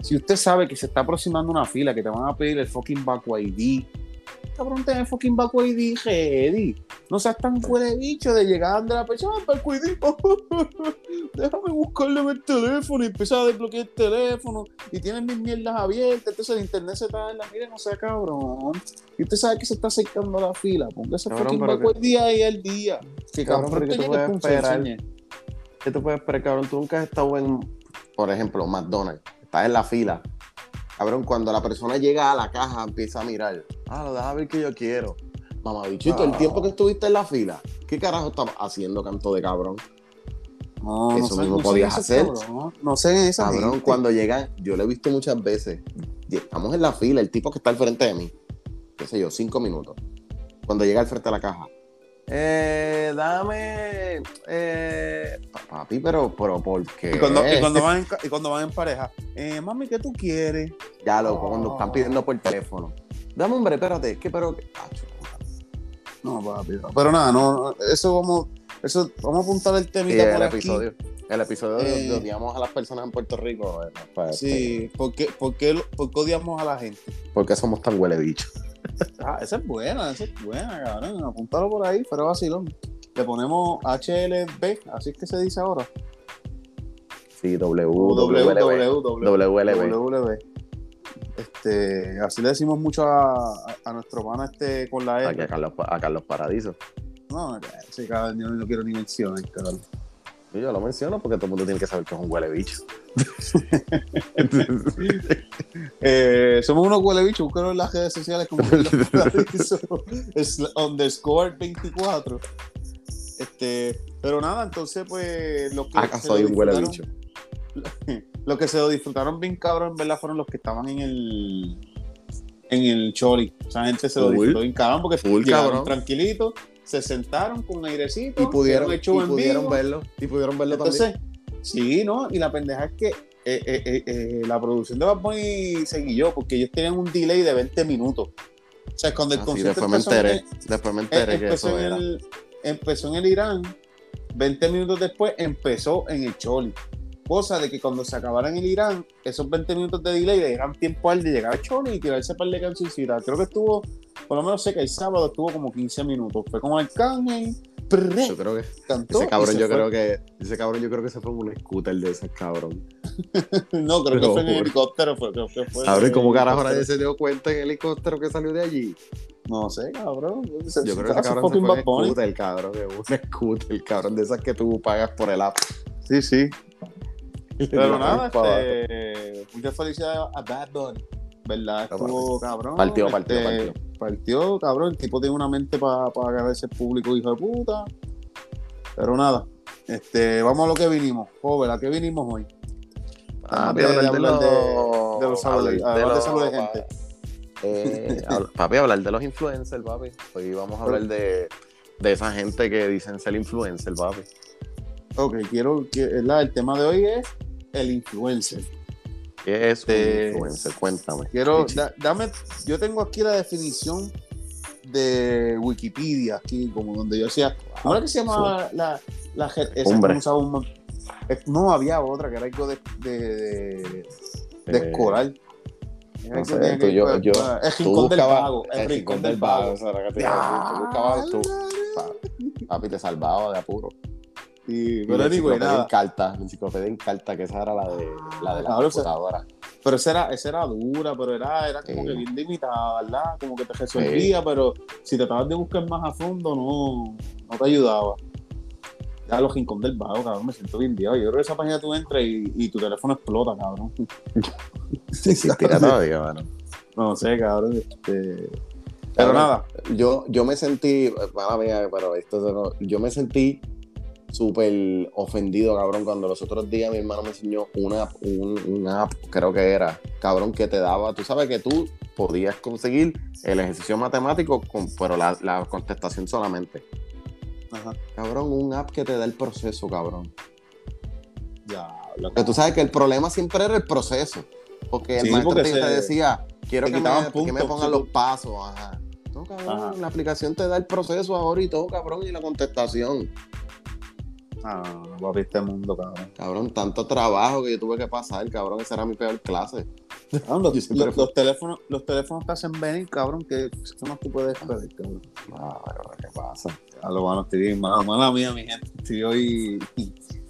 Si usted sabe que se está aproximando una fila, que te van a pedir el fucking Baco ID, cabrón, ten fucking Baco ID ready. No seas tan fuera de bicho de llegar de la persona, Baco ID. (laughs) Déjame buscarle en el teléfono y empezar a desbloquear el teléfono. Y tienes mis mierdas abiertas, entonces el internet se está en la mira, no sea cabrón. Y usted sabe que se está acercando la fila. Póngase fucking Baco ID ahí al día. Sí, cabrón, ¿qué tú puedes esperar? ¿Qué tú puedes esperar, cabrón? Tú nunca has estado en, por ejemplo, McDonald's. Estás en la fila Cabrón, cuando la persona llega a la caja, empieza a mirar. Ah, lo deja ver que yo quiero. Mamá bichito, el tiempo que estuviste en la fila, ¿qué carajo estabas haciendo canto de cabrón? No, Eso mismo podías hacer. No sé esa Cabrón, cuando llegan, yo lo he visto muchas veces. Estamos en la fila, el tipo que está al frente de mí, qué sé yo, cinco minutos. Cuando llega al frente de la caja, eh, dame, eh, papi, pero, pero ¿por qué? Y cuando, y cuando, (laughs) van, en, y cuando van en pareja, eh, mami, ¿qué tú quieres? Ya, loco, cuando están pidiendo por teléfono. Dame, hombre, espérate, ¿qué pero? No, papi, pero nada, no, eso vamos, eso, vamos a apuntar el temita sí, el episodio. El episodio de, eh, odiamos a las personas en Puerto Rico. Pues, sí, ¿por qué, por, qué, ¿por qué odiamos a la gente? Porque somos tan huele bichos. Ah, esa es buena, esa es buena, cabrón. Apuntalo por ahí, pero vacilón. Le ponemos HLB, así es que se dice ahora. Sí, W, WLB. Este, así le decimos mucho a, a, nuestro pana este con la E. A Carlos, a Carlos Paradiso. No, sí, cabrón, yo no quiero ni mencionar, cabrón. Yo lo menciono porque todo el mundo tiene que saber que es un huele bicho. (laughs) eh, somos unos huele bichos, búscanos en las redes sociales como (laughs) es underscore 24. Este, pero nada, entonces pues los que Acá soy un huele bicho. (laughs) Los que se lo disfrutaron bien cabrón, en verdad, fueron los que estaban en el en el Choli. O sea, gente se lo disfrutó bien cabrón porque Full, cabrón. tranquilitos se sentaron con airecito y pudieron, y pudieron verlo y pudieron verlo Entonces, sí no y la pendeja es que eh, eh, eh, la producción de Bad Bunny se guilló porque ellos tenían un delay de 20 minutos o sea cuando el concierto después me enteré después me enteré que eso era. empezó en el Irán, 20 minutos después empezó en el Choli. Cosa de que cuando se acabara en el Irán, esos 20 minutos de delay le dejan tiempo al de llegar al Choli y tirarse para el de cancioncita. Creo que estuvo, por lo menos sé que el sábado estuvo como 15 minutos. Fue como el prrré, Yo creo que cantó ese cabrón, se yo fue. creo que ese cabrón, yo creo que se fue un scooter de ese cabrón. (laughs) No, creo que fue en Pero- helicóptero. Fue, creo que fue Cabrón, ¿y en cómo carajo nadie se dio cuenta en el helicóptero que salió de allí? No sé, cabrón. Yo creo que ese cabrón se fue en scooter, cabrón, un scooter, cabrón, de esas que tú pagas por el app. Sí, sí. (laughs) Pero nada, Pa' este, muchas felicidades a Bad Bunny. ¿Verdad? Estuvo cabrón. Partió, partió, este, partió. partió, cabrón. El tipo tiene una mente para ganarse el público, hijo de puta. Pero nada, este, vamos a lo que vinimos. Joven, ¿a qué vinimos hoy? Ah, de hablar de los... de- de los hablar de salud de gente. Eh, (laughs) papi, hablar de los influencers, papi. Hoy vamos a hablar de, de esa gente que dicen ser influencer, papi. Ok, quiero que el tema de hoy es el influencer. ¿Qué es un Este, influencer? Cuéntame. Quiero, da- dame, yo tengo aquí la definición de Wikipedia, aquí como donde yo decía, ¿cómo era que se llamaba la, la esa un No, había otra que era algo de, de, de, de Eh, escolar. No sé, tú, yo- que- yo- el rincón del vago. El rincón del vago. Tú buscabas, tú, pa- papi, te salvaba de apuro. Sí, Y pero anyway, enciclopedia nada. en carta, la enciclopedia en carta, que esa era la de la, de la computadora. Pero esa era, esa era dura, pero era, era como Sí. que bien limitada, ¿verdad? Como que te resolvía, pero si tratabas de buscar más a fondo, no, no te ayudaba. Ya los rincón del vago, cabrón, me siento bien diablo. Yo creo que esa página tú entras y, y tu teléfono explota, cabrón. (laughs) Existirá todavía, mano. No sé, cabrón. Este... Pero nada, Yo, yo me sentí, mala mía, pero esto yo me sentí súper ofendido, cabrón, cuando los otros días mi hermano me enseñó una, un, un app, creo que era, cabrón, que te daba, tú sabes que tú podías conseguir el ejercicio matemático, con, pero la, la contestación solamente. ajá, Cabrón, un app que te da el proceso, cabrón. ya. lo Porque tú sabes que el problema siempre era el proceso. Porque el Sí, maestro porque te, decía, quiero te que me, que pongan sí, los pasos. Ajá. No, cabrón, Ajá. la aplicación te da el proceso ahora y todo, cabrón, y la contestación. Ah, papi, este mundo, cabrón. Cabrón, tanto trabajo que yo tuve que pasar, cabrón, esa era mi peor clase. Cabrón, los, teléfonos, los teléfonos te hacen venir, cabrón, que ¿qué más tú puedes esperar, cabrón? Ah, ¿qué pasa? A lo bueno, estoy bien, mala, mala mía, mi gente. Estoy hoy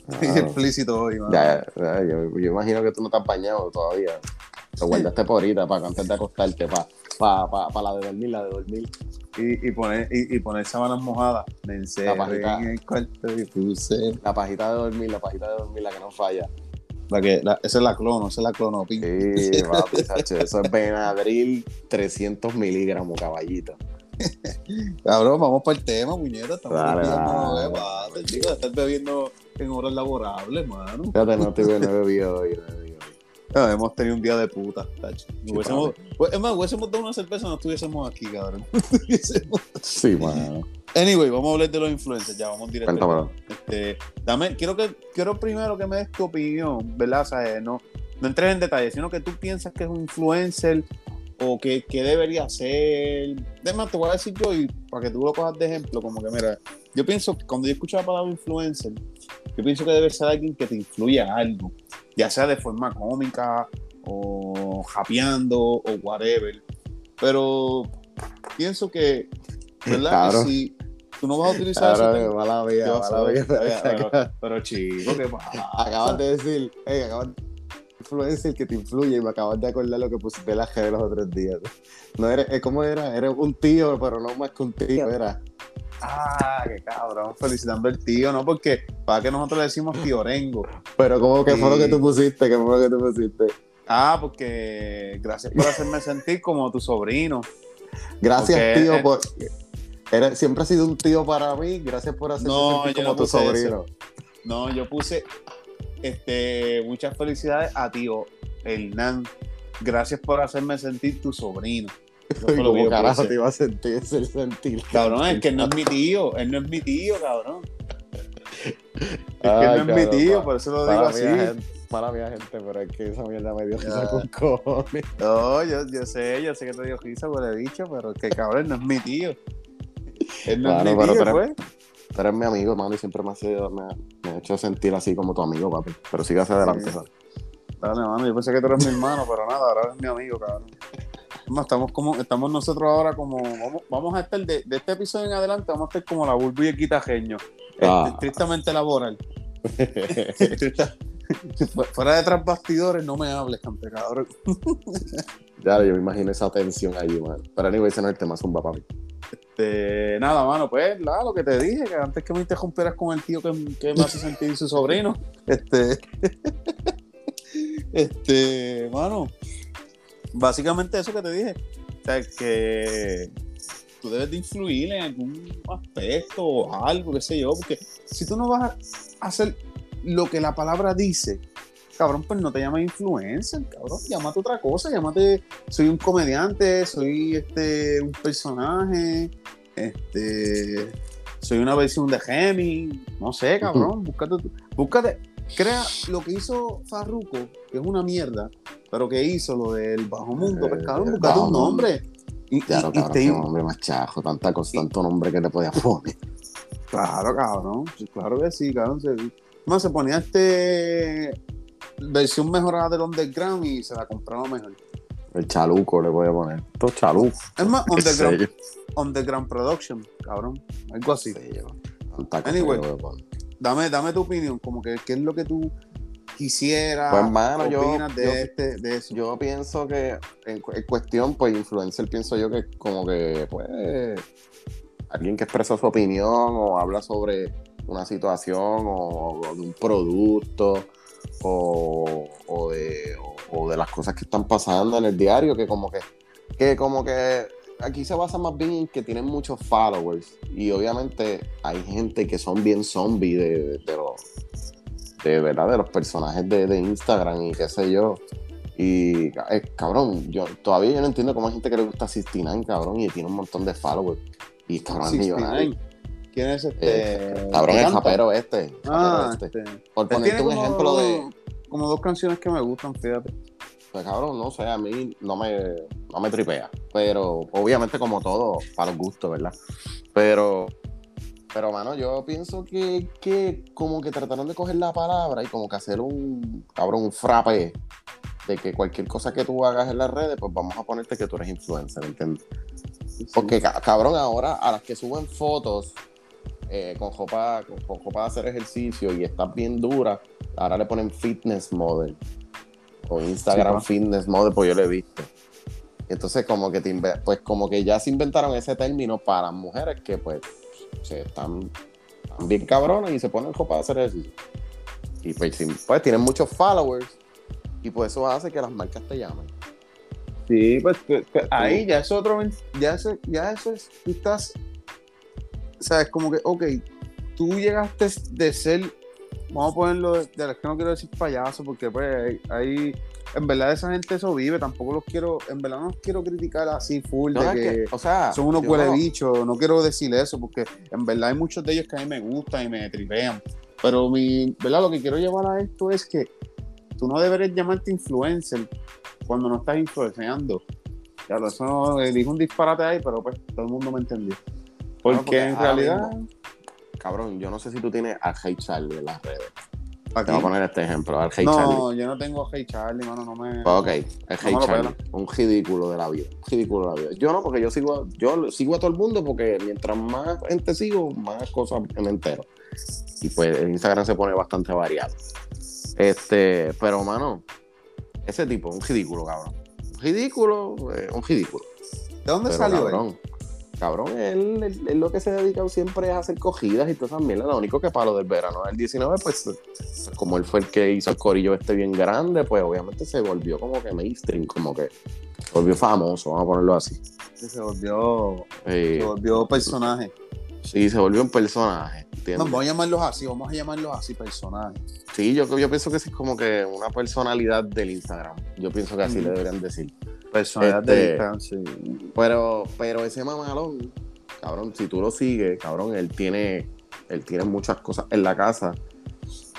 Ah, explícito hoy, mano. ya, ya, yo, yo imagino que tú no estás bañado todavía. Lo guardaste por ahorita, para antes de acostarte, para pa, pa, pa la de dormir, la de dormir. Y, y, poner, y, y poner sábanas mojadas. Me encerré pajita. en el cuarto y puse. La pajita de dormir, la pajita de dormir, la que no falla. La que, la, esa es la clono, esa es la clono. Sí, papi, Sacho, eso es Benadryl 300 miligramos, caballito. (laughs) Cabrón, vamos para el tema, puñeta. Estamos Dale, bebiendo, dale. no bebas, chico, de estar bebiendo en horas laborables, mano. Fíjate, no estoy no hoy, no hoy. Hemos tenido un día de puta, tacho. Hubiésemos- es más, hubiésemos dado una cerveza, no estuviésemos aquí, cabrón. (laughs) Sí, mano. anyway, vamos a hablar de los influencers, ya vamos directo. Este, dame, quiero que quiero primero que me des tu opinión, ¿verdad? O sea, eh, no, no entres en detalle, sino que tú piensas que es un influencer o que, que debería ser. Además, te voy a decir yo, y para que tú lo cojas de ejemplo, como que mira, yo pienso que cuando yo escucho la palabra influencer, yo pienso que debe ser alguien que te influya a algo, ya sea de forma cómica o japeando o whatever. Pero pienso que, ¿verdad? Cabrón. Que si tú no vas a utilizar Ahora, eso, mala yo mala mía. pero, pero, pero, chico, ¿qué (laughs) pasa? Acabas de decir, hey, acabas de influencer que te influye y me acabas de acordar lo que pusiste la G los otros días. No eres, eh, ¿cómo era? Eres un tío, pero no más que un tío, era. Ah, qué cabrón, felicitando al tío, ¿no? Porque para que nosotros le decimos tío Orengo. Pero ¿cómo que fue lo que tú pusiste? ¿Qué fue lo que tú pusiste? Ah, porque gracias por hacerme sentir como tu sobrino. Gracias, Porque, tío, por... Eres, siempre has sido un tío para mí. Gracias por hacerme No, sentir como no tu sobrino. No, yo puse este, muchas felicidades a tío Hernán. Gracias por hacerme sentir tu sobrino. Eso fue Y lo que yo carajo te iba a sentir ese sentir. Cabrón, es que él no es mi (laughs) tío, él no es mi tío, cabrón. Es que Ay, él no es mi tío, pa- por eso lo digo Para así. mí, gente, para mí, gente, pero es que esa mierda me dio risa con cojones. No, yo, yo sé, yo sé que te dio risa por el bicho, pero es que cabrón no es mi tío. Él no Claro, es mi pero tío, pues. eres- tú eres mi amigo, hermano, y siempre me, ha sido- me, me ha hecho sentir así como tu amigo, papi. Pero sigue hacia adelante, Sí. ¿sabes? Dale, mano, yo pensé que tú eres mi hermano, pero nada, ahora eres mi amigo, cabrón. Estamos como, estamos nosotros ahora como, vamos, vamos a estar de, de este episodio en adelante, vamos a estar como la el Quitajeño. Este, Ah. estrictamente laboral. (laughs) Fu- Fuera de tras bastidores, no me hables, cabrón. (laughs) ya, yo me imagino esa tensión allí, man. Pero anyway, ese no es el tema, zumba, papi. Este, nada, mano, pues, nada, lo que te dije, que antes que me interrumpieras con el tío que, que me hace sentir su sobrino. (laughs) Este, este, mano, básicamente eso que te dije. O sea, que tú debes de influir en algún aspecto o algo, qué sé yo, porque si tú no vas a hacer lo que la palabra dice, cabrón, pues no te llames influencer, cabrón, llámate otra cosa, llámate, soy un comediante, soy este un personaje, este soy una versión de Gemi, no sé, cabrón, búscate, búscate, crea lo que hizo Farruko, que es una mierda, pero que hizo lo del bajo mundo, pues Eh, bajo un nombre. Y, Claro, y- y cabrón, te- qué hombre más chajo, tanta cosa, tanto nombre que le podía poner. Claro, cabrón. Claro que sí, cabrón. Se, más se ponía este versión mejorada del underground y se la compraba mejor. El chaluco le podía poner. Esto es chaluco. Es más, (laughs) underground, underground production, cabrón. Algo así. Sí, yo. Tanta cosa Anyway. poner. Dame, dame tu opinión, como que qué es lo que tú quisieras, Pues, mano, yo- opinas de yo- este, de eso. Yo pienso que, en, cu- en cuestión, pues, influencer, pienso yo que como que, pues, alguien que expresa su opinión o habla sobre una situación o, o de un producto o, o de, o- o de las cosas que están pasando en el diario, que como que, que como que aquí se basa más bien en que tienen muchos followers y obviamente hay gente que son bien zombies de, de, de los de verdad de los personajes de, de Instagram y qué sé yo y eh, cabrón yo todavía yo no entiendo cómo hay gente que le gusta 69 cabrón y tiene un montón de followers y cabrón es 69. millonario ¿Quién es este? Eh, cabrón el rapero este, el Ah, este. este. por ponerte un ejemplo de Como dos canciones que me gustan, fíjate. Pues cabrón, no sé, a mí no me, no me tripea. Pero obviamente como todo, para los gustos, ¿verdad? Pero, pero mano, yo pienso que, que como que trataron de coger la palabra y como que hacer un, cabrón, un frappe de que cualquier cosa que tú hagas en las redes, pues vamos a ponerte que tú eres influencer, ¿entiendes? Porque ca- cabrón, ahora a las que suben fotos eh, con ropa con, con de hacer ejercicio y estás bien dura, ahora le ponen fitness model o Instagram Sí, fitness model, pues yo lo he visto. Entonces como que te pues como que ya se inventaron ese término para mujeres que pues se están, están bien cabronas y se ponen ropa de hacer ejercicio. Y pues, sí, pues tienen muchos followers y pues eso hace que las marcas te llamen. Sí, pues ahí ya es otro, ya eso, ya eso es, tú estás, sabes, como que, ok, tú llegaste de ser, vamos a ponerlo, de, de las que no quiero decir payaso, porque pues hay, en verdad esa gente eso vive, tampoco los quiero, en verdad no los quiero criticar así full, No, de es que, que, o sea, son unos huele no- bichos, no quiero decir eso, porque en verdad hay muchos de ellos que a mí me gustan y me tripean, pero mi, ¿verdad? Lo que quiero llevar a esto es que tú no deberías llamarte influencer cuando no estás influenciando. Claro, eso no, dije un disparate ahí, pero pues todo el mundo me entendió. Porque, porque en realidad, mismo, Cabrón, yo no sé si tú tienes a Hey Charlie en las redes. aquí- Te voy a poner este ejemplo, al Hey Charlie. no, yo no tengo Hey Charlie, mano, no me. Pues, ok, el No Hey Charlie, un ridículo de la vida, un ridículo de la vida. Yo no, porque yo sigo, yo sigo a todo el mundo porque mientras más gente sigo, más cosas me entero. Y pues el Instagram se pone bastante variado. Este, pero mano, ese tipo, un ridículo, cabrón. Un ridículo, eh, un ridículo. ¿De dónde Pero, salió él? Cabrón, él, él- él lo que se ha dedicado siempre es a hacer cogidas y todas esas mierdas. Lo único que para lo del verano del 19, pues, como él fue el que hizo el corillo este bien grande, pues obviamente se volvió como que mainstream, como que se volvió famoso, vamos a ponerlo así. Se volvió, Eh, se volvió personaje. sí, se volvió un personaje, No, vamos a llamarlos así, vamos a llamarlos así, personajes. Sí, yo, yo pienso que es como que una personalidad del Instagram. Yo pienso que así le deberían decir. Personalidad Este- de sí. Pero, pero ese mamalón, cabrón, si tú lo sigues, cabrón, él tiene, él tiene muchas cosas en la casa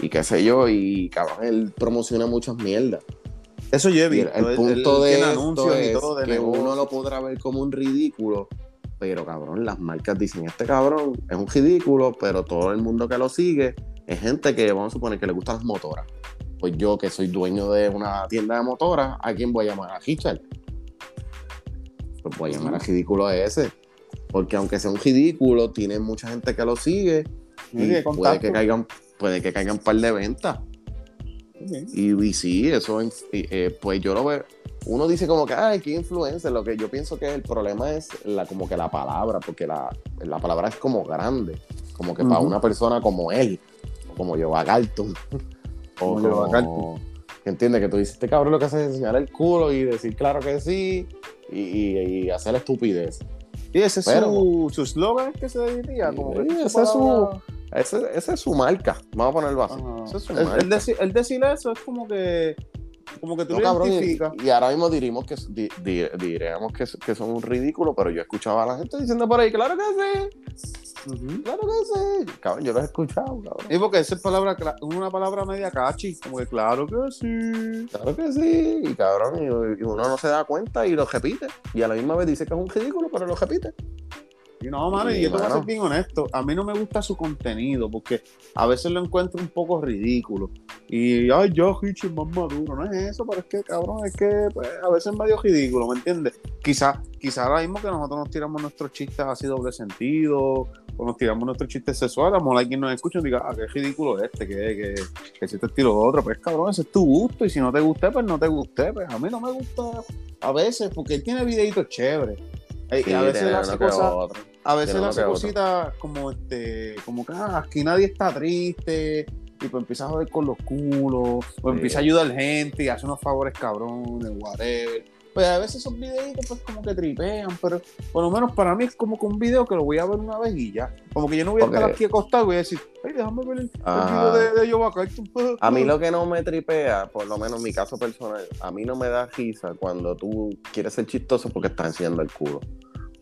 y qué sé yo, y cabrón, él promociona muchas mierdas. Eso yo he el, visto. el él- punto él de tiene esto anuncios y es todo de que negocio. uno lo podrá ver como un ridículo, pero cabrón, las marcas dicen, este cabrón es un ridículo, pero todo el mundo que lo sigue es gente que, vamos a suponer, que le gustan las motoras. Pues yo, que soy dueño de una tienda de motoras, ¿a quién voy a llamar? ¿A Richard? Pues voy a llamar a ridículo a ese. Porque aunque sea un ridículo, tiene mucha gente que lo sigue y puede contacto. que caigan, puede que caigan un par de ventas. Y, y sí, eso, eh, pues yo lo veo. Uno dice como que, ay, qué influencer. Lo que yo pienso que el problema es la, como que la palabra, porque la, la palabra es como grande. Como que para una persona como él, como yo, Galton. (laughs) O Como. ¿Entiendes? Que tú dices, este cabrón lo que hace es enseñar el culo y decir claro que sí y, y, y hacer estupidez. Y ese es Pero- su, su slogan que se diría. Como que ese es su- Ese, es su marca. Vamos a ponerlo así. Esa es su el, marca. el deci- el decir eso es como que como que tú No, lo cabrón, y, ahora mismo diríamos que, di- di- diríamos que, que son un ridículo, pero yo escuchaba a la gente diciendo por ahí, claro que sí, Claro que sí. Cabrón, yo lo he escuchado, cabrón. Y porque esa es palabra, una palabra media cachi, como que claro que sí. Claro que sí, y cabrón, y, uno no se da cuenta y lo repite. Y a la misma vez dice que es un ridículo, pero lo repite. Y no, mano, Sí, y yo te voy a mano. ser bien honesto, a mí no me gusta su contenido, porque a veces lo encuentro un poco ridículo. Y, ay, yo, Hitch, es más maduro, no es eso, pero es que, cabrón, es que pues, a veces es medio ridículo, ¿me entiendes? Quizá, quizá ahora mismo que nosotros nos tiramos nuestros chistes así doble sentido, o nos tiramos nuestros chistes sexuales, a lo mejor alguien nos escucha y diga, ah, qué ridículo es este, que, que, que si este estilo otro, pues cabrón, ese es tu gusto, y si no te guste, pues no te guste, pues a mí no me gusta a veces, porque él tiene videitos chéveres. Y a veces hace cosas otro. a veces hace otro. cositas como este, como que ah, aquí nadie está triste, y pues empieza a joder con los culos, o Sí. empieza a ayudar gente y hace unos favores cabrones, whatever. Pues a veces esos videitos pues como que tripean, pero por lo menos para mí es como que un video que lo voy a ver una vez y ya. Como que yo no voy a estar aquí acostado y voy a decir, ay, déjame ver el, Ajá. video de, de Yoba Carlton". (laughs) A mí lo que no me tripea, por lo menos en mi caso personal, a mí no me da risa cuando tú quieres ser chistoso porque estás enseñando el culo.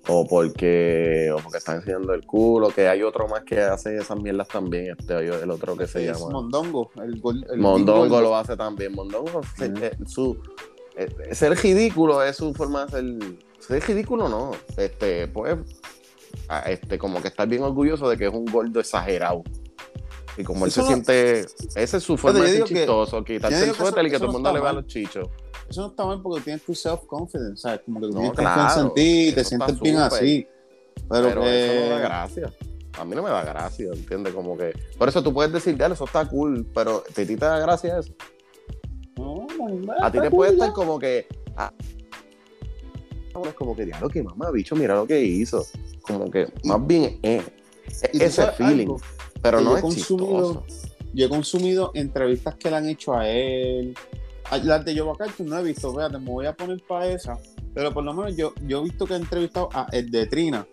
O porque, o porque estás enseñando el culo, que hay otro más que hace esas mierdas también, este, el otro que se Es llama. Mondongo, el, el Mondongo lo hace también. Mondongo, se- eh, su, ser ridículo es su forma de ser. Ser ridículo no. Este, pues, este, como que estar bien orgulloso de que es un gordo exagerado. Y como él Eso se no- siente. Esa es su forma de ser digo que- chistoso, quitarse el suéter y que todo el mundo le mal. los chichos. Eso no está mal porque tienes tu self-confidence, ¿sabes? Como que tú No, tienes claro, confianza en ti, te eso sientes bien súper. así. Pero, Pero que- eso no da gracia. A mí no me da gracia, ¿entiendes? Como que. Por eso tú puedes decir, dale, eso está cool, pero ¿a ti te da gracia eso? No, A ti te puede estar como que. ah, es como que, diablo, que mamá, bicho, mira lo que hizo. Como que, más bien, es Y tú ese feeling. algo, Pero no yo es he consumido- chistoso. Yo he consumido entrevistas que le han hecho a él. Las de Yoba no he visto, fíjate, me voy a poner para esa. Pero por lo menos yo, yo he visto que ha entrevistado a el de Trina.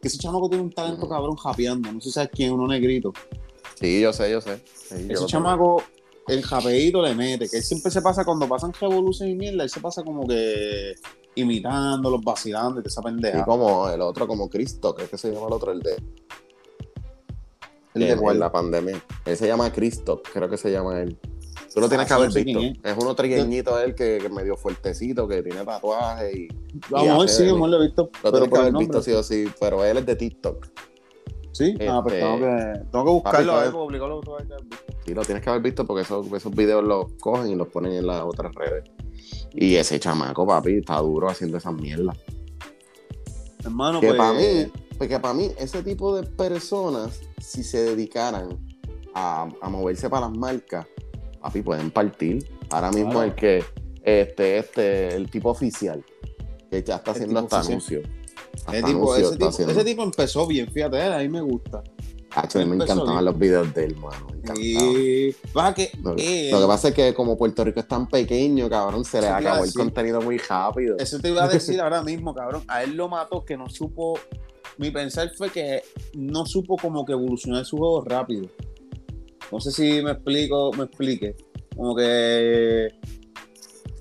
Que ese chamaco tiene un talento cabrón japeando. No sé si sabes quién, uno negrito. Sí, yo sé, yo sé. Sí, yo Ese tengo. chamaco, el japeíto le mete. Que él siempre se pasa, cuando pasan revoluciones y mierda, él se pasa como que imitándolos, vacilando y esa pendeja. Y como el otro, como Cristo, que es que se llama el otro, el de, el de cuál? la pandemia. Él se llama Cristo, creo que se llama él. Tú lo tienes Ah, que haber no sé visto. quién Es uno trigueñito él que, que medio fuertecito, que tiene tatuajes y Vamos, hace- sí, hemos lo he visto. lo pero tienes que el haber nombre. visto sí o sí, pero él es de TikTok. Sí, ah, pues Este, tengo que, tengo que buscarlo a ver, publicarlo. Sí, lo tienes que haber visto porque esos, esos videos los cogen y los ponen en las otras redes. Y ese chamaco, papi, está duro haciendo esas mierdas. Hermano, que pues. para mí, porque para mí, ese tipo de personas, si se dedicaran a, a moverse para las marcas, papi, pueden partir. Ahora mismo Claro. el que, este, este, el tipo oficial, que ya está El haciendo hasta oficial. anuncios. Ese tipo, anuncios ese, está tipo, haciendo. ese tipo empezó bien, fíjate, eh, a mí me gusta. Hacho, a mí me encantaban bien. los videos de él, mano. Y que Lo, él- lo que pasa es que como Puerto Rico es tan pequeño, cabrón, se le acabó el contenido muy rápido. eso te iba a decir (laughs) ahora mismo, cabrón. A él lo mató que no supo. Mi pensar fue que no supo como que evolucionar su juego rápido. No sé si me explico, me explique. Como que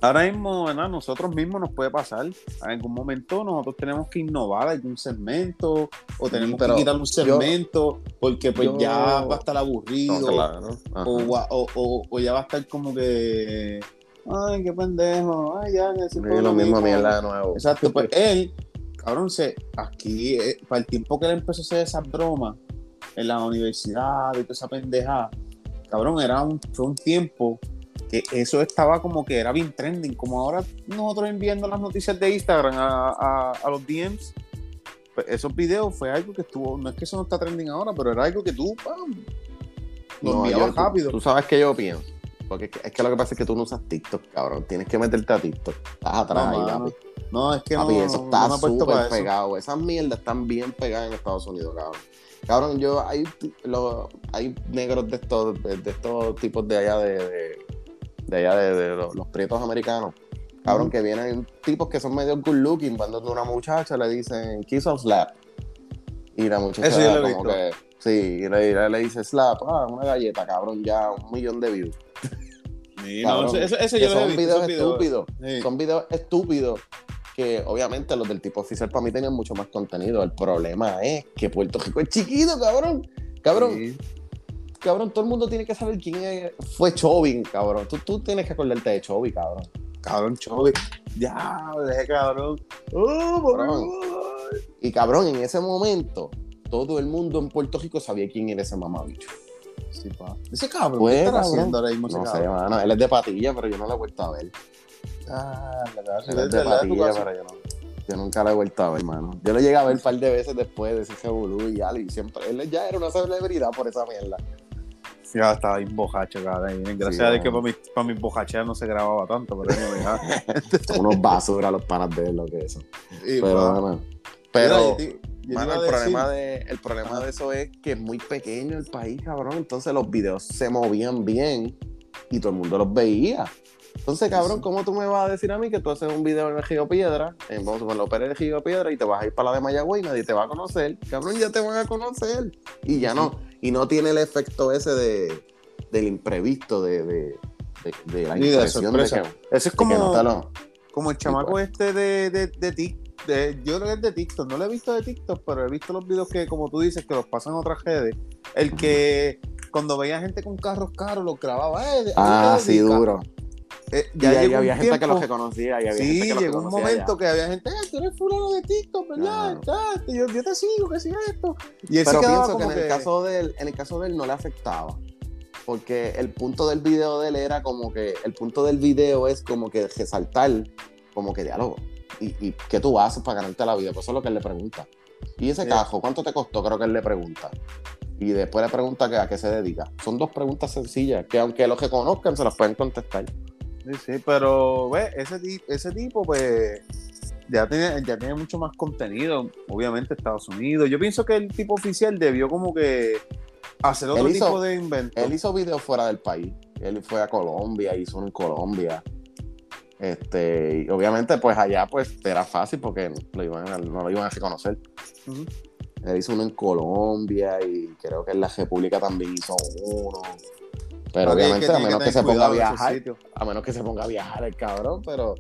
ahora mismo, ¿verdad? Nosotros mismos nos puede pasar. En algún momento nosotros tenemos que innovar algún segmento o tenemos pero que quitar un segmento porque pues yo- ya va a estar aburrido. No, claro. Ajá. o, gua- o, o- o ya va a estar como que ay qué pendejo ay ya que Sí, lo mismo mismo. mierda de nuevo. exacto pues (laughs) él cabrón, se, aquí, eh, para el tiempo que él empezó a hacer esas bromas en la universidad y toda esa pendejada, cabrón, era un, fue un tiempo que eso estaba como que era bien trending, como ahora nosotros enviando las noticias de Instagram a, a- a los DMs, pues esos videos fue algo que estuvo, no es que eso no está trending ahora, pero era algo que tú, pam, lo No, enviabas yo- rápido. Tú sabes que yo pienso. Porque es que, es que lo que pasa es que tú no usas TikTok, cabrón. Tienes que meterte a TikTok. Estás atrás No, ahí, no, es que Papi, no, eso no está puesto súper pegado. Esas mierdas están bien pegadas en Estados Unidos, cabrón. Cabrón, yo hay, hay negros de estos, de, de estos tipos de allá de, de, de allá de, de los, los prietos americanos. Cabrón, que vienen tipos que son medio good looking, cuando una muchacha le dicen kiss or slap. Y la muchacha Eso yo lo he como visto. que, sí, y le, le dice slap, ah, una galleta, cabrón, ya un millón de views. Sí, Cabrón, no, eso, eso- eso Que yo lo he son visto, videos videos. estúpidos. Sí. Son videos estúpidos que obviamente los del tipo oficial para mí tenían mucho más contenido. El problema es que Puerto Rico es chiquito, cabrón. Cabrón, Sí. Cabrón, todo el mundo tiene que saber quién es- fue Chovin, cabrón. Tú, tú tienes que acordarte de Chovy, cabrón. Cabrón, Chovy. Ya, dejé cabrón. Oh, Cabrón. Y cabrón, en ese momento, todo el mundo en Puerto Rico sabía quién era ese mamabicho. Sí, pa. Ese cabrón, Pues, ¿qué estará cabrón, haciendo ahora mismo ese No sé, mano. Él es de patilla, pero yo no lo he vuelto a ver. Ah, la verdad, Él es de patilla, pero yo no. Yo nunca lo he vuelto a ver, hermano. Yo lo llegué a ver un par de veces después de ese revolú y algo. Y siempre, él ya era una celebridad por esa mierda. Ya estaba bien bojacho, cabrón. Gracias Sí, a Dios que para mi, para mi bojacheras no se grababa tanto, pero no (laughs) unos basura los panas de él, lo que es eso. Pero, bueno. Pero, mano, el decir- problema, de, el problema de eso es que es muy pequeño el país, cabrón. Entonces los videos se movían bien y todo el mundo los veía. Entonces, cabrón. ¿cómo tú me vas a decir a mí que tú haces un video en el Río Piedra, en, vamos a ópera del Río Piedra, y te vas a ir para la de Mayagüey y nadie te va a conocer? Cabrón, ya te van a conocer. Y ya no. Y no tiene el efecto ese de, del imprevisto, de, de, de- de la impresión de, que, Eso es que como, no te lo... como el chamaco pues. este de, de, de Tik- de- yo creo que es de TikTok, no lo he visto de TikTok, pero he visto los videos que, como tú dices, que los pasan a otras redes. El que cuando veía gente con carros caros, los grababa. Eh, ¿a qué Ah, sí, duro. Eh, Y ya ahí llegó había gente que los reconocía. Y había gente Sí, que los llegó un momento ya. que había gente, eh, tú eres fulano de TikTok, ¿verdad? Claro. Ah, yo, yo te sigo, que siga esto. Y él Pero pienso que en el, caso de él, en el caso de él no le afectaba. Porque el punto del video de él era como que, el punto del video es como que resaltar, como que diálogo. Y, y qué tú haces para ganarte la vida. Pues eso es lo que él le pregunta. Y ese Sí. cajo, ¿cuánto te costó? Creo que él le pregunta. Y después le pregunta que a qué se dedica. Son dos preguntas sencillas que aunque los que conozcan se las pueden contestar. Sí, sí, pero ve, ese, ti- ese tipo, pues, ya tiene, ya tiene mucho más contenido, obviamente Estados Unidos. Yo pienso que el tipo oficial debió como que hacer otro Él hizo- tipo de invento. Él hizo videos fuera del país. Él fue a Colombia, hizo uno en Colombia. Este, y obviamente, pues allá pues era fácil porque lo iban a- no lo iban a reconocer. Ujú. Él hizo uno en Colombia y creo que en la República también hizo uno. Pero obviamente, a menos que, se ponga a viajar, a menos que se ponga a viajar el cabrón, pero.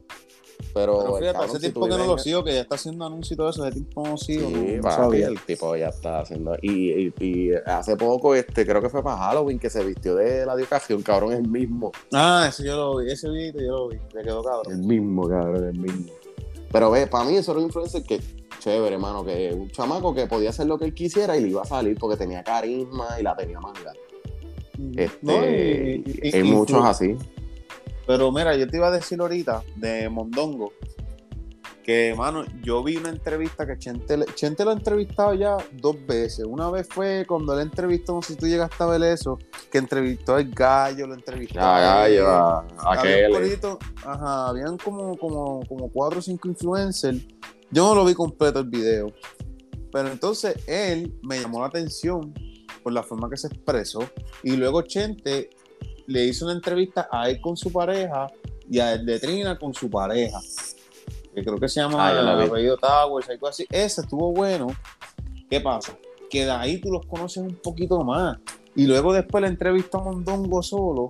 Pero, Pero fíjate, cabrón, si que no lo sigo, que ya está haciendo anuncios y todo eso, hace tiempo no sigo, Sí, no papi, sabía. el tipo ya está haciendo. Y, y- y hace poco, este, creo que fue para Halloween que se vistió de la ocasión, cabrón, el mismo. Ah, ese yo lo vi, ese video yo lo vi, me quedó cabrón. El mismo, cabrón, el mismo. Pero ve, para mí eso era un influencer que chévere, hermano, que un chamaco que podía hacer lo que él quisiera y le iba a salir porque tenía carisma y la tenía manga. Este, No, y- y- y- hay y- muchos así. Pero mira, yo te iba a decir ahorita de Mondongo que, mano, yo vi una entrevista que Chente, le- Chente lo ha entrevistado ya dos veces. Una vez fue cuando él entrevistó, no sé si tú llegaste a ver eso, que entrevistó al gallo, lo entrevistó a gallo, a, a aquel. corito, ajá, habían como, como, como cuatro o cinco influencers. Yo no lo vi completo el video. Pero entonces él me llamó la atención por la forma que se expresó. Y luego Chente le hizo una entrevista a él con su pareja y a el de Trina con su pareja. Que creo que se llama Ah, la apellido Towers, algo así. Ese estuvo bueno. ¿Qué pasa? Que de ahí tú los conoces un poquito más. Y luego después la entrevista a Mondongo solo.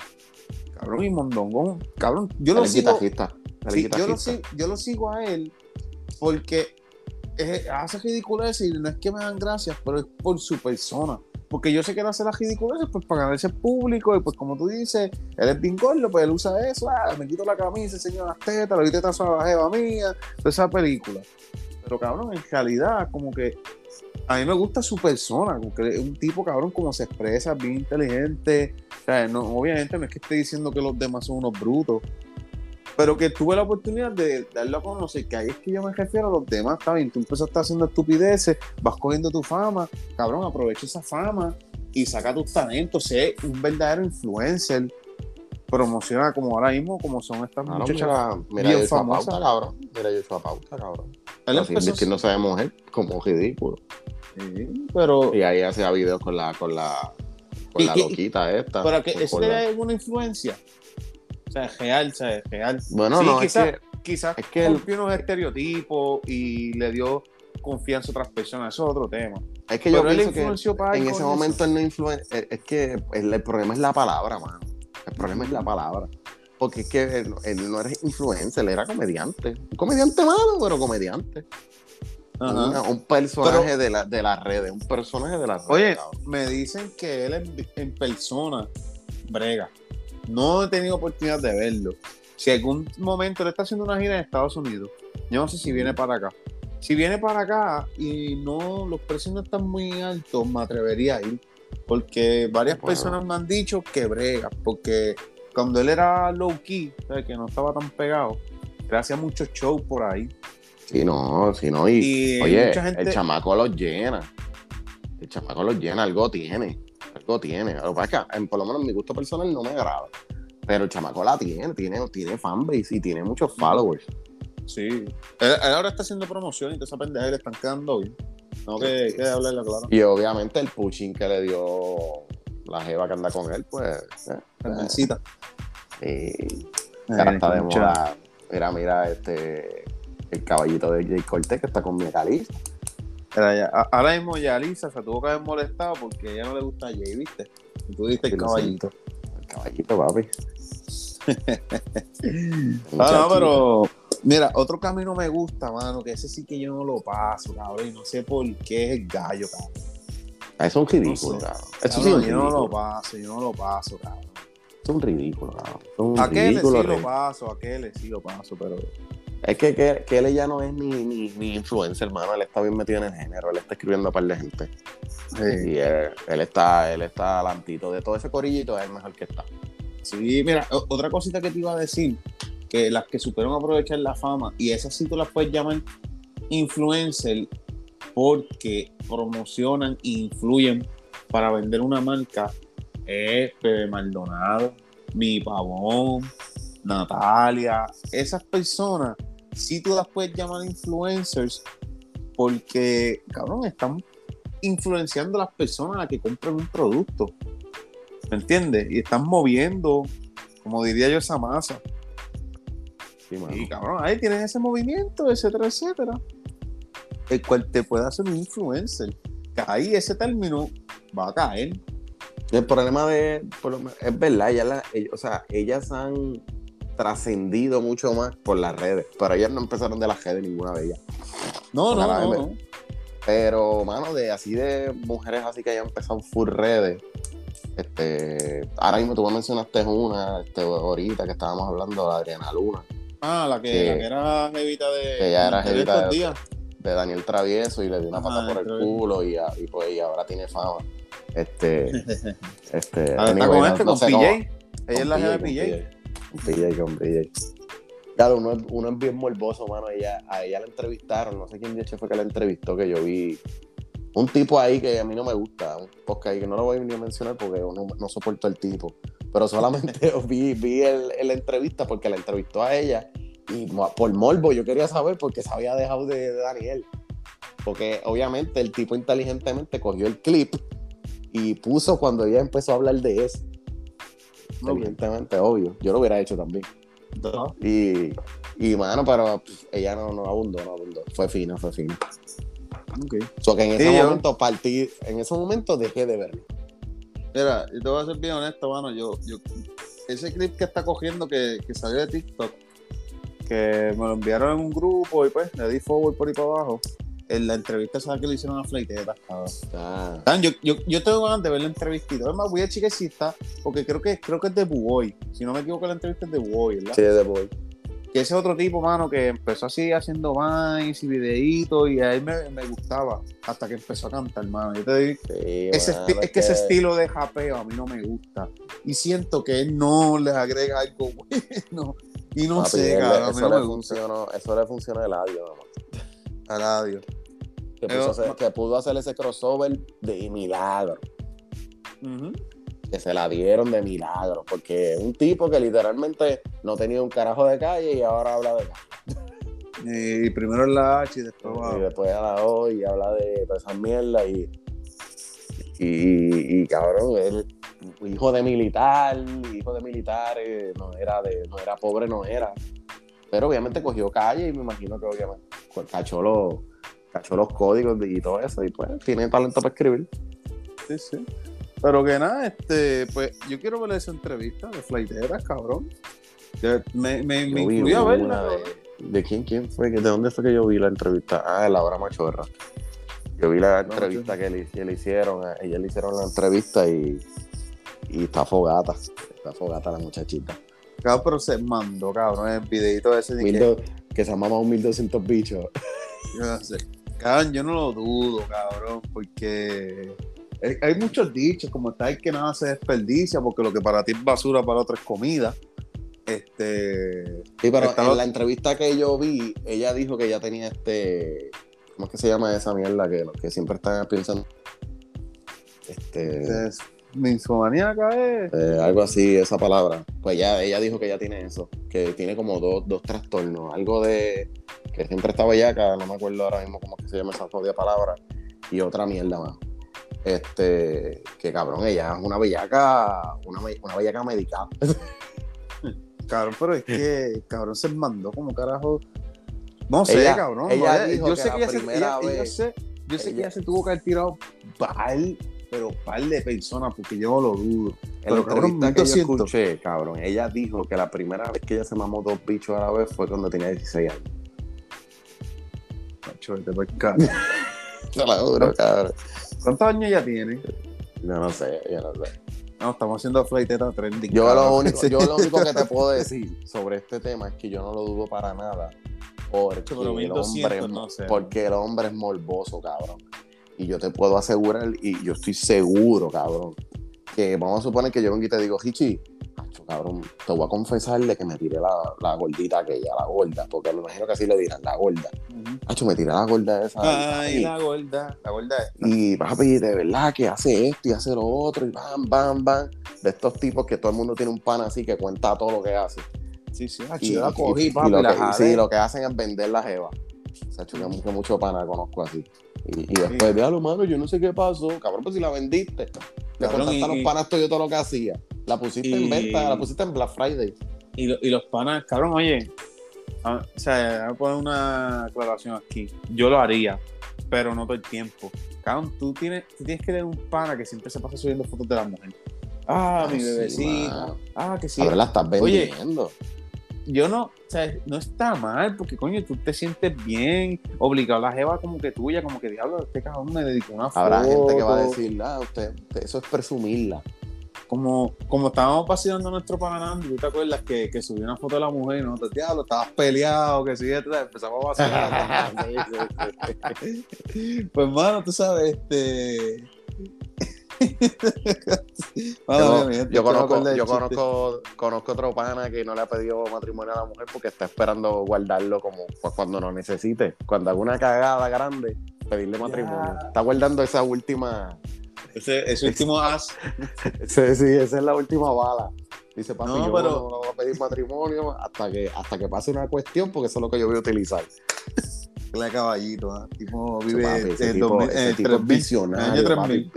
Cabrón, y Mondongo, cabrón, yo lo sigo. Sí, yo, lo sigo, yo lo sigo a él porque eh, hace ridiculeces y no es que me dan gracias, pero es por su persona. Porque yo sé que él hace las ridiculeces pues, para ganarse público y pues como tú dices, él es bien pues él usa eso, ah, me quito la camisa, enseño las tetas, le doy tetazo a la jeva mía, toda esa película. pero cabrón, en realidad, como que a mí me gusta su persona, como que es un tipo, cabrón, como se expresa, bien inteligente. Obviamente no es que esté diciendo que los demás son unos brutos, pero que tuve la oportunidad de darlo a conocer, que ahí es que yo me refiero a los demás, está bien, tú empezaste haciendo estupideces, vas cogiendo tu fama, cabrón, aprovecha esa fama y saca tus talentos, sé un verdadero influencer, promociona como ahora mismo, como son estas Claro, muchachas mira, mira bien famosas. pauta, cabrón. Mira yo su pauta, cabrón. Así empezó- vistiéndose de mujer, como ridículo. Sí, pero, Y ahí hacía videos con la, con la, con ¿Y la loquita esta. pero que eso la- da alguna influencia. O sea, es real, o sea, es real. Bueno, Sí, no, quizás, es que quizás es que el- rompió unos estereotipos y le dio confianza a otras personas, eso es otro tema. Es que yo Pero él pienso que influenció para en ese en momento eso. él no influencia. Es, es que el, el problema es la palabra, mano. El problema es la palabra. Porque es que él, él no era influencer, él era comediante. Un comediante malo, pero comediante. Una- un personaje Pero- de, la, de las redes. Un personaje de las redes. Oye, me dicen que él en, en persona brega. No he tenido oportunidad de verlo. Si algún momento él está haciendo una gira en Estados Unidos, yo no sé si viene para acá. Si viene para acá y no los precios no están muy altos, me atrevería a ir. Porque varias Bueno. personas me han dicho que brega. Porque cuando él era low key, ¿sabes? que no estaba tan pegado, él hacía muchos shows por ahí. Sí, no, sí, no. Y, Y oye, mucha gente- el chamaco los llena. El chamaco los llena, algo tiene. Algo tiene. Lo que pasa es que, por lo menos en mi gusto personal, no me agrada. Pero el chamaco la tiene, tiene, tiene fanbase y tiene muchos followers. Sí. Él, él ahora está haciendo promoción y toda esa pendeja le están quedando bien. No que, que hablarle claro. Y obviamente el pushing que le dio la jeva que anda con él, pues. eh, Carmencita. eh, y ahora está de moda. Mira, mira, este. El caballito de Jay Cortez que está con Khalifa. Ahora mismo ya Lisa se tuvo que haber molestado porque a ella no le gusta a Jay, ¿viste? Y tú diste el Sí, lo caballito. El caballito, papi. (laughs) Ah, no, pero. Mira, otro camino me gusta, mano, que ese sí que yo no lo paso, cabrón, y no sé por qué es el gallo, cabrón. Eso es un ridículo, No sé. cabrón. Eso sí yo no lo paso, yo no lo paso, cabrón. Es un ridículo, cabrón. Es un Aquel sí ridículo. lo ridículo. paso, aquel sí lo paso, pero. Es que, que, que él ya no es ni, ni, ni influencer, hermano. Él está bien metido en el género. Él está escribiendo a par de gente. Y él, él está, él está alantito. De todo ese corillito es el mejor que está. Sí, mira, otra cosita que te iba a decir, que las que supieron aprovechar la fama, y esas sí tú las puedes llamar influencer porque promocionan e influyen para vender una marca, es Pepe Maldonado, Mi Pavón, Natalia, esas personas sí tú las puedes llamar influencers porque, cabrón, están influenciando a las personas a que compren un producto. ¿Me entiendes? Y están moviendo, como diría yo, esa masa. Sí, mano. Y cabrón, ahí tienes ese movimiento, etcétera, etcétera. El cual te puede hacer un influencer. Que ahí ese término va a caer. El problema de. por lo menos- es verdad, ellas, la- ell- o sea, ellas han trascendido mucho más por las redes. Pero ellas no empezaron de las redes, ninguna de ellas. No, no, no. Pero, mano, de así de mujeres así que hayan empezado full redes. Este, ahora mismo tú me mencionaste una, este, ahorita que estábamos hablando, la Adriana Luna, Ah, la que, Sí. la que era jevita de. Que ella era jevita de- Daniel Travieso y le dio una pata por el Travieso. culo y, y, pues, y ahora tiene fama. Este, (laughs) este, está con este, no con PJ. cómo- Ella es la jefa de PJ, PJ. PJ. Claro, uno, uno es bien morboso, mano. Ella, a ella la entrevistaron, no sé quién de fue que la entrevistó, que yo vi un tipo ahí que a mí no me gusta, un podcast ahí que no lo voy ni a mencionar porque no, no soporto el tipo. Pero solamente (laughs) vi, vi el, el entrevista porque la entrevistó a ella y por morbo yo quería saber por qué se había dejado de, de Daniel. Porque obviamente el tipo inteligentemente cogió el clip y puso cuando ella empezó a hablar de eso. Inteligentemente, obvio. Yo lo hubiera hecho también. No. Y, y mano, pero pff, ella no, no abundó, no abundó. Fue fina, fue fina. Ok. So que en ese Sí, yo- momento partí, en ese momento dejé de verlo. Mira, yo te voy a ser bien honesto, mano. Yo, yo, ese clip que está cogiendo que, que salió de TikTok, que me lo enviaron en un grupo y pues le di forward por ahí para abajo. En la entrevista esa que le hicieron a Fleiteta, cabrón. Ah, Yo, yo, yo tengo ganas de ver la entrevista. Además, voy a chequear si está, porque creo que, creo que es de Buoy. Si no me equivoco, la entrevista es de Buoy, ¿verdad? sí, de boy. que ese otro tipo, mano, que empezó así haciendo vines y videitos y a él me, me gustaba hasta que empezó a cantar, mano. Yo te digo, Sí, ese es que ese estilo de japeo a mí no me gusta. Y siento que él no le agrega algo bueno. Y no papi, sé, él- cabrón, a mí eso, no le me gusta. funcionó, eso le funcionó el audio, nomás. A radio. Que, hacer- pudo hacer ese crossover de milagro. Que se la dieron de milagro. Porque un tipo que literalmente no tenía un carajo de calle y ahora habla de calle. Y primero en la H y después va- Y después a la O y habla de todas esas mierdas y, y, y, cabrón, él, hijo de militar, hijo de militares, no era de, no era pobre, no era. Pero obviamente cogió calle y me imagino que obviamente pues, cachó los, códigos y todo eso, y pues tiene talento para escribir. Sí, sí. Pero que nada, este, pues yo quiero ver esa entrevista de Flighteras, cabrón. Que me, me, verla. de, ¿De quién, quién fue? ¿De dónde fue que yo vi la entrevista? Ah, de Laura Machorra. Yo vi la entrevista que le, que le hicieron, a ella le hicieron la entrevista y, y está fogata. Está fogata la muchachita. Cabrón, pero se mandó, cabrón, el videito ese de que, que se llama un 1200 bichos. yo no sé. Cabrón, yo no lo dudo, cabrón, porque hay, muchos dichos, como está el que nada se desperdicia, porque lo que para ti es basura, para otro es comida. Este, Sí, pero en la entrevista que yo vi, ella dijo que ya tenía este. ¿Cómo es que se llama esa mierda que, que siempre están pensando? Este. es minsomaníaca es. Eh, algo así, esa palabra. Pues ya, ella dijo que ya tiene eso, que tiene como dos, dos trastornos, algo de que siempre está bellaca, no me acuerdo ahora mismo cómo se llama esa jodida palabra, y otra mierda más. Este, que cabrón, ella es una bellaca, una, be- una bellaca medicada. (laughs) Cabrón, pero es que cabrón se mandó como carajo. No sé, Ella- cabrón. ella dijo yo que sé la que ella se, ella- vez- sé- yo sé que ella- se tuvo que haber tirado par, pero par de personas, porque yo no lo dudo. En la cabrón, entrevista que yo 1200. escuché, cabrón, ella dijo que la primera vez que ella se mamó dos bichos a la vez fue cuando tenía 16 años. Macho, vete pa'l cara. Te la (laughs) juro, cabrón. ¿Cuántos años ella tiene? Yo no sé, yo no sé. No, estamos haciendo flighteta trending. Yo lo, cabrón. único, yo lo (laughs) único que te puedo decir sobre este tema es que yo no lo dudo para nada. Porque, Pero el 1200, hombre, no sé. porque el hombre es morboso, cabrón. Y yo te puedo asegurar, y yo estoy seguro, cabrón, que vamos a suponer que yo vengo y te digo, Hichi, macho, cabrón, te voy a confesar de que me tiré la, la gordita aquella, la gorda, porque me imagino que así le dirán, la gorda. Ujú. Macho, me tiré la gorda esa. Ay, la gorda. La gorda es. y papi, de verdad que hace esto y hace lo otro, y bam, bam, bam. De estos tipos que todo el mundo tiene un pan así que cuenta todo lo que hace. Sí, sí, ah, Y, yo la cogí, y papi, lo la que, sí, lo que hacen es vender la jeva. O sea, que mucho pana conozco así. Y, y después, déjalo, mano, yo no sé qué pasó. Cabrón, pues si la vendiste. Le contaste a los panas tuyos todo lo que hacía. La pusiste Y- en venta, la pusiste en Black Friday. Y, lo- y los panas, cabrón, oye, a- o sea, voy a poner una aclaración aquí. Yo lo haría, pero no todo el tiempo. Cabrón, tú tienes, tú tienes que tener un pana que siempre se pasa subiendo fotos de la mujer. Ah, mi sí, bebecita. ah, que sí. Ahora la estás Oye, vendiendo. Yo no, o sea, no está mal, porque coño, tú te sientes bien, obligado a la jeva como que tuya, como que diablo, este cabrón me dedicó una foto. Habrá gente que va a decir, ah, usted, usted- eso es presumirla. Como, como estábamos vacilando nuestro pana Nando, ¿tú te acuerdas que, que subió una foto de la mujer y nosotros, diablo, estabas peleado, que sí, etcétera", empezamos a vacilar. (laughs) (laughs) pues, mano, tú sabes, este. (laughs) Madre Yo, mía, conozco, yo conozco, conozco otro pana que no le ha pedido matrimonio a la mujer porque está esperando guardarlo como pues, cuando lo necesite. Cuando haga una cagada grande, pedirle matrimonio. Está guardando esa última. Ese, ese último as. (laughs) Sí, sí, esa es la última bala. Dice, papi, No, yo pero- no, no voy a pedir matrimonio hasta que, hasta que pase una cuestión porque eso es lo que yo voy a utilizar. La caballito, ¿ah? tipo vive papi, ese en tipo, 2000, ese en tipo es 3000, visionario. año papi.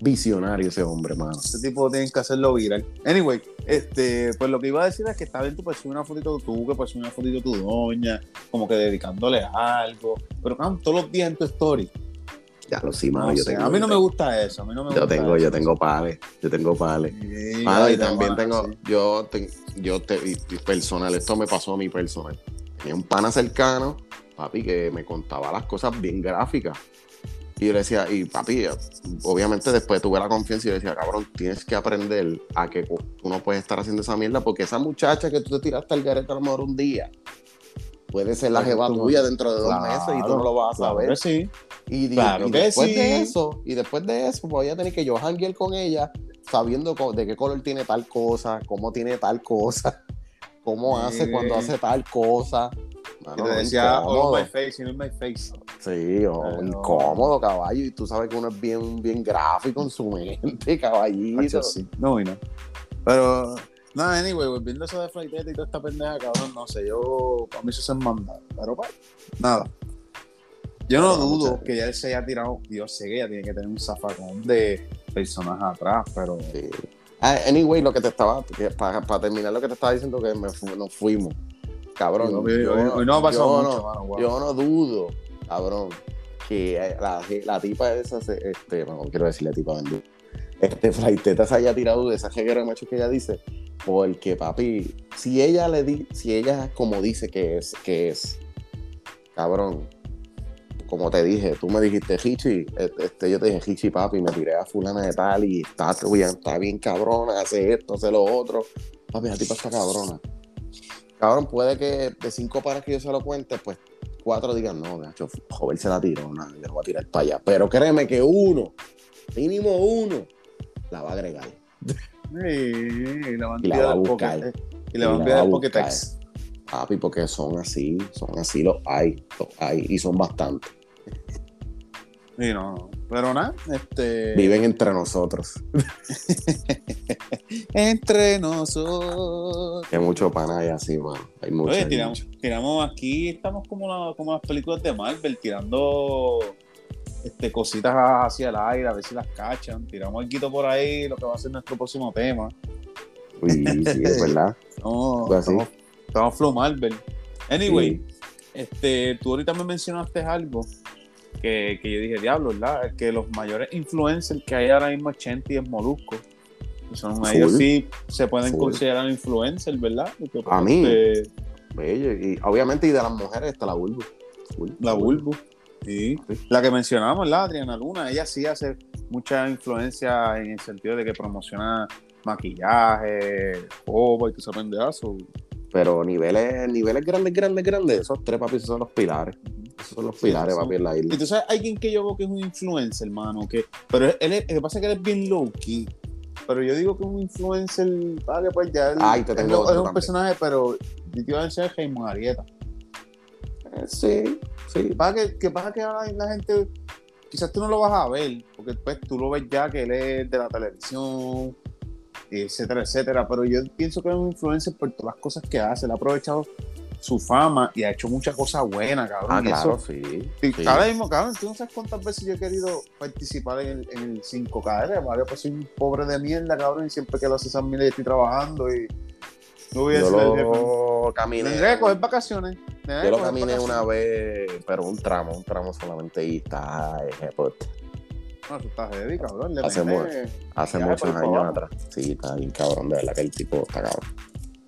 3000. Visionario ese hombre, mano. Ese tipo tienen que hacerlo viral. Anyway, este, pues lo que iba a decir es que está bien tú subir una fotito tú, que pues subir una fotito de tu doña, como que dedicándole algo. Pero cabrón, todos los días en tu story. Ya lo sí, mano. No yo tengo, a mí no me gusta eso. A mí no me Yo gusta tengo, eso. yo tengo pales. Yo tengo pales. Sí, Ah, y también tengo, yo, te- yo te, y- y personal, esto me pasó a mí personal. Tenía un pana cercano, papi, que me contaba las cosas bien gráficas. Y yo le decía, y papi, obviamente después tuve la confianza y le decía, cabrón, tienes que aprender a que tú no puedes estar haciendo esa mierda porque esa muchacha que tú te tiraste al garete a lo mejor un día puede ser la jeva tuya dentro de dos meses y tú no lo vas a saber. sí. Y, Claro y que después sí. de eso, y después de eso, voy a tener que yo janguear con ella, sabiendo de qué color tiene tal cosa, cómo tiene tal cosa, (laughs) cómo hace cuando hace tal cosa. Mano, te decía, oh my face, know my face. Sí, o Pero- incómodo, caballo. Y tú sabes que uno es bien, bien gráfico en su mente, (laughs) caballito. Sí. No, y no. Pero, nada, anyway, volviendo a eso de flighteta y toda esta pendeja, cabrón, no sé, yo, para mí eso se manda. Pero, pues, nada. Yo no Pero, dudo que ya él se haya tirado, yo sé que ya tiene que tener un zafacón de personajes atrás, pero Sí. Ah, anyway, lo que te estaba, para terminar lo que te estaba diciendo, que me nos fuimos. Cabrón. Yo- hoy no ha pasado yo mucho, no- mano, wow. Yo no dudo, cabrón, que eh, la, la tipa esa, se- este, no quiero decirle tipa bendita, este Flaiteta se haya tirado de esa jeguera de macho que ella dice, porque papi, si ella le di, si ella como dice que es, que es, cabrón, como te dije, tú me dijiste Hichi, este, yo te dije Hichi papi, me tiré a fulana de tal y está, está bien cabrona, hace esto, hace lo otro, papi, la tipa está cabrona. Cabrón, puede que de cinco pares que yo se lo cuente, pues cuatro digan, no, de hecho, joven se la tiró, no, yo lo voy a tirar para allá. Pero créeme que uno, mínimo uno, la va a agregar. y la van a Y la enviar va a buscar. Y van a la enviar a. Pokétex. Papi, porque son así, son así, los hay, los hay, y son bastantes. Sí, no. Pero nada, este. Viven entre nosotros. (laughs) Entre nosotros. Hay mucho pana hay así, mano. Hay mucho. Oye, hay tiramos, mucho. tiramos aquí, estamos como, la- como las películas de Marvel, tirando este, cositas hacia el aire, a ver si las cachan. Tiramos algo por ahí, lo que va a ser nuestro próximo tema. Uy, sí, es (laughs) verdad. No, Pues estamos, estamos flow Marvel. Anyway, este, tú ahorita me mencionaste algo que, que yo dije, diablo, ¿verdad? Que los mayores influencers que hay ahora mismo es Chenti y es Molusco. Y Son ellos sí se pueden Full. considerar influencers, ¿verdad? Porque, A mí. Bello. Y obviamente, y de las mujeres está la Bulbo. Full. La Bulbu. Sí. La que mencionamos, la Adriana Luna, ella sí hace mucha influencia en el sentido de que promociona maquillaje, ropa y que se pendejazo. Pero niveles, niveles grandes, grandes, grandes, esos tres, papi, esos son los pilares. Esos son los pilares, papi, en la isla. Y tú sabes, alguien que yo veo que es un influencer, hermano, que, pero él es, lo que pasa es que él es bien low key. Pero yo digo que es un influencer, vale, pues ya él, Ay, te él tengo es otro un personaje, pero yo te iba a decir Jaime Arieta. Eh, Sí, sí. Pasa que, que pasa que ahora la gente, quizás tú no lo vas a ver, porque después tú lo ves ya que él es de la televisión, etcétera, etcétera. Pero yo pienso que es un influencer por todas las cosas que hace. Él ha aprovechado su fama y ha hecho muchas cosas buenas, cabrón. Ah, y claro, eso- sí. y sí. ahora mismo, cabrón, tú no sabes cuántas veces yo he querido participar en el, en el 5K, ¿vale? Pues soy un pobre de mierda, cabrón, y siempre que lo hace esas mierdas estoy trabajando y no voy a Yo lo caminé. Tendré que coger vacaciones. Yo lo caminé vacaciones. una vez, pero un tramo, un tramo solamente y está eh, pues, No, tú estás heavy, cabrón. Le Hace hace muchos años atrás. Sí, está bien cabrón, de verdad que el tipo está cabrón.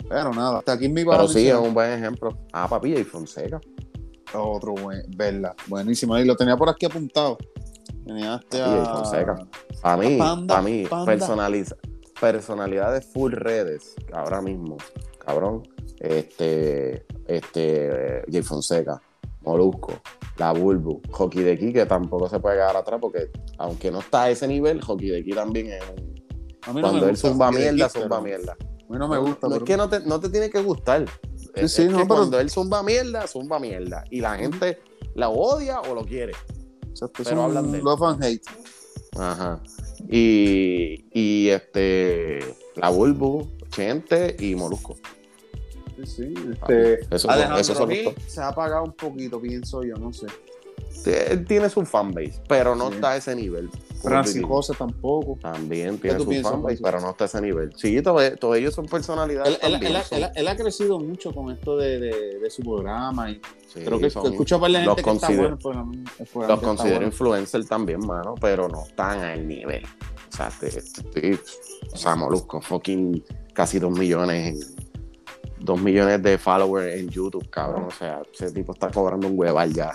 Pero nada, hasta aquí iba Pero a sí, es un buen ejemplo. Ah, papi, y Fonseca. otro buen, verla. Buenísimo. Y lo tenía por aquí apuntado. Tenía este a... Fonseca. Para mí, Panda, para mí, panda. personaliza, personalidades full redes, ahora mismo, cabrón. Este, este, eh, Jay Fonseca, Molusco, La Bulbu, Hockey de Ki, que tampoco se puede quedar atrás porque, aunque no está a ese nivel, Hockey de Ki también es un. A no Cuando él zumba mierda, zumba mierda. A mí no me gusta. No, pero- es que no te, no te tiene que gustar. Es, sí, es no, que pero- cuando él zumba mierda, zumba mierda. Y la gente la odia o lo quiere. Exacto, es pero un hablan de él. Love and hate. Ajá. Y, y este, la Bulbu, Chente y Molusco. Sí, sí. Papi, Este, se ha apagado un poquito, pienso yo, no sé. Él tiene su fanbase, pero no Sí. está a ese nivel. Francis José tampoco. También tiene su fanbase, pero no está a ese nivel. Sí, todos, todos ellos son personalidades. Él, él- también, él ha- son- él crecido mucho con esto de, de- de su programa y sí, creo que son- escucho a la los gente que está bueno los considero bueno. influencer también, mano, pero no están al nivel. O sea, te- te- te- o sea, Molusco, fucking casi dos millones en- dos millones de followers en YouTube, cabrón. O sea, ese tipo está cobrando un hueval ya.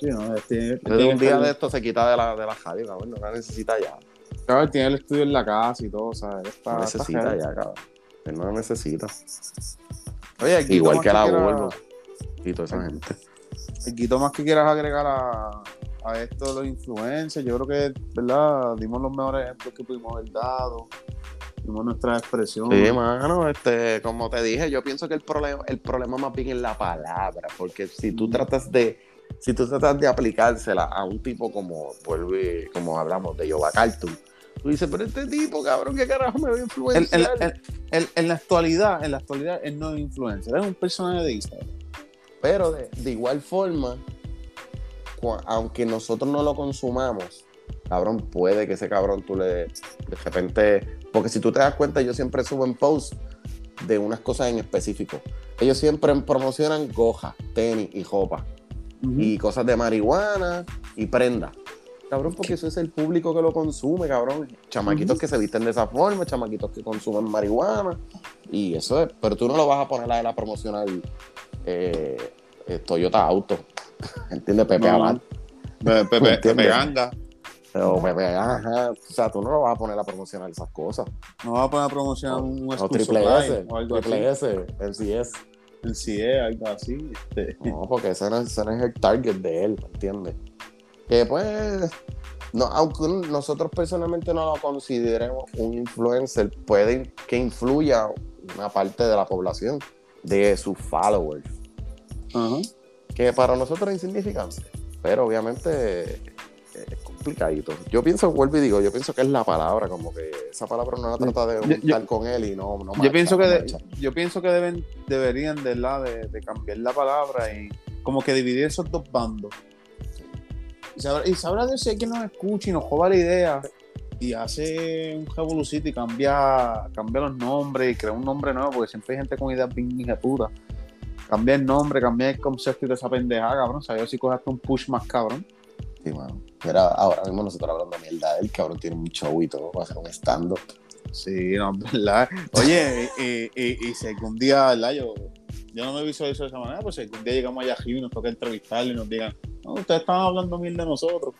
Sí, no, Desde tiene un día de esto se quita de la, de la radio, cabrón. No la necesita ya. Cabrón, tiene el estudio en la casa y todo, ¿sabes? Está, No necesita ya, cabrón. Él no la necesita. Oye, Guito, Igual que la Volvo. Y toda esa gente. Guito, más que quieras agregar a, a esto de los influencers, yo creo que, ¿verdad? Dimos los mejores ejemplos que pudimos haber dado. Dimos nuestras expresiones. Sí, mano, este, como te dije, yo pienso que el problema, el problema más bien es la palabra, porque si tú tratas de, si tú tratas de aplicársela a un tipo como, vuelvo y- como hablamos de Yoba Cartoon, tú dices, pero este tipo, cabrón, ¿qué carajo me va a influenciar? en la actualidad, en la actualidad, él no es influencer, es un personaje de Instagram. Pero de, de igual forma, aunque nosotros no lo consumamos, cabrón, puede que ese cabrón tú le, de repente, porque si tú te das cuenta, yo siempre subo en post de unas cosas en específico. Ellos siempre promocionan goja, tenis y ropa. Y cosas de marihuana y prenda. Cabrón, porque eso es el público que lo consume, cabrón. Chamaquitos que se visten de esa forma, chamaquitos que consumen marihuana. Y eso es, pero tú no lo vas a poner a él a promocionar eh, eh, Toyota Auto. (laughs) ¿Entiendes? Pepe No. Abad. (laughs) Pepe, Pepe. Pepe Ganga. O Pepe, ajá. O sea, tú no lo vas a poner a promocionar esas cosas. No va a poner a promocionar un O triple S, o algo triple así. S, MCS. El CIE, algo así. Este. No, porque ese no, ese no es el target de él, ¿me entiendes? Que pues, no, aunque un- nosotros personalmente no lo consideremos un influencer, puede que influya una parte de la población, de sus followers, Ajá. que para nosotros es insignificante, pero obviamente eh, complicadito. Yo pienso, vuelvo y digo, yo pienso que es la palabra, como que esa palabra no la trata de Yo- yo- juntar con él y no, no yo pienso que no de- marcha. yo pienso que deben deberían de, la, de, de cambiar la palabra y como que dividir esos dos bandos y sabrá, y sabrá Dios si hay quien nos escucha y nos joda la idea y hace un revolucito y cambia, cambia los nombres y crea un nombre nuevo porque siempre hay gente con ideas bien hija de puta cambia el nombre, cambia el concepto y de esa pendejada, cabrón. Sabes si coges hasta un push más cabrón. Sí, mano. Mira, ahora mismo nosotros hablando mierda de él, cabrón tiene un show y todo, va a hacer un stand-up. Sí, no, verdad. Oye, y, y, y si algún día, ¿verdad? Yo, yo no me visualizo de esa manera, pues si algún día llegamos allá arriba y nos toca entrevistarle y nos digan, no, ustedes estaban hablando mil de nosotros.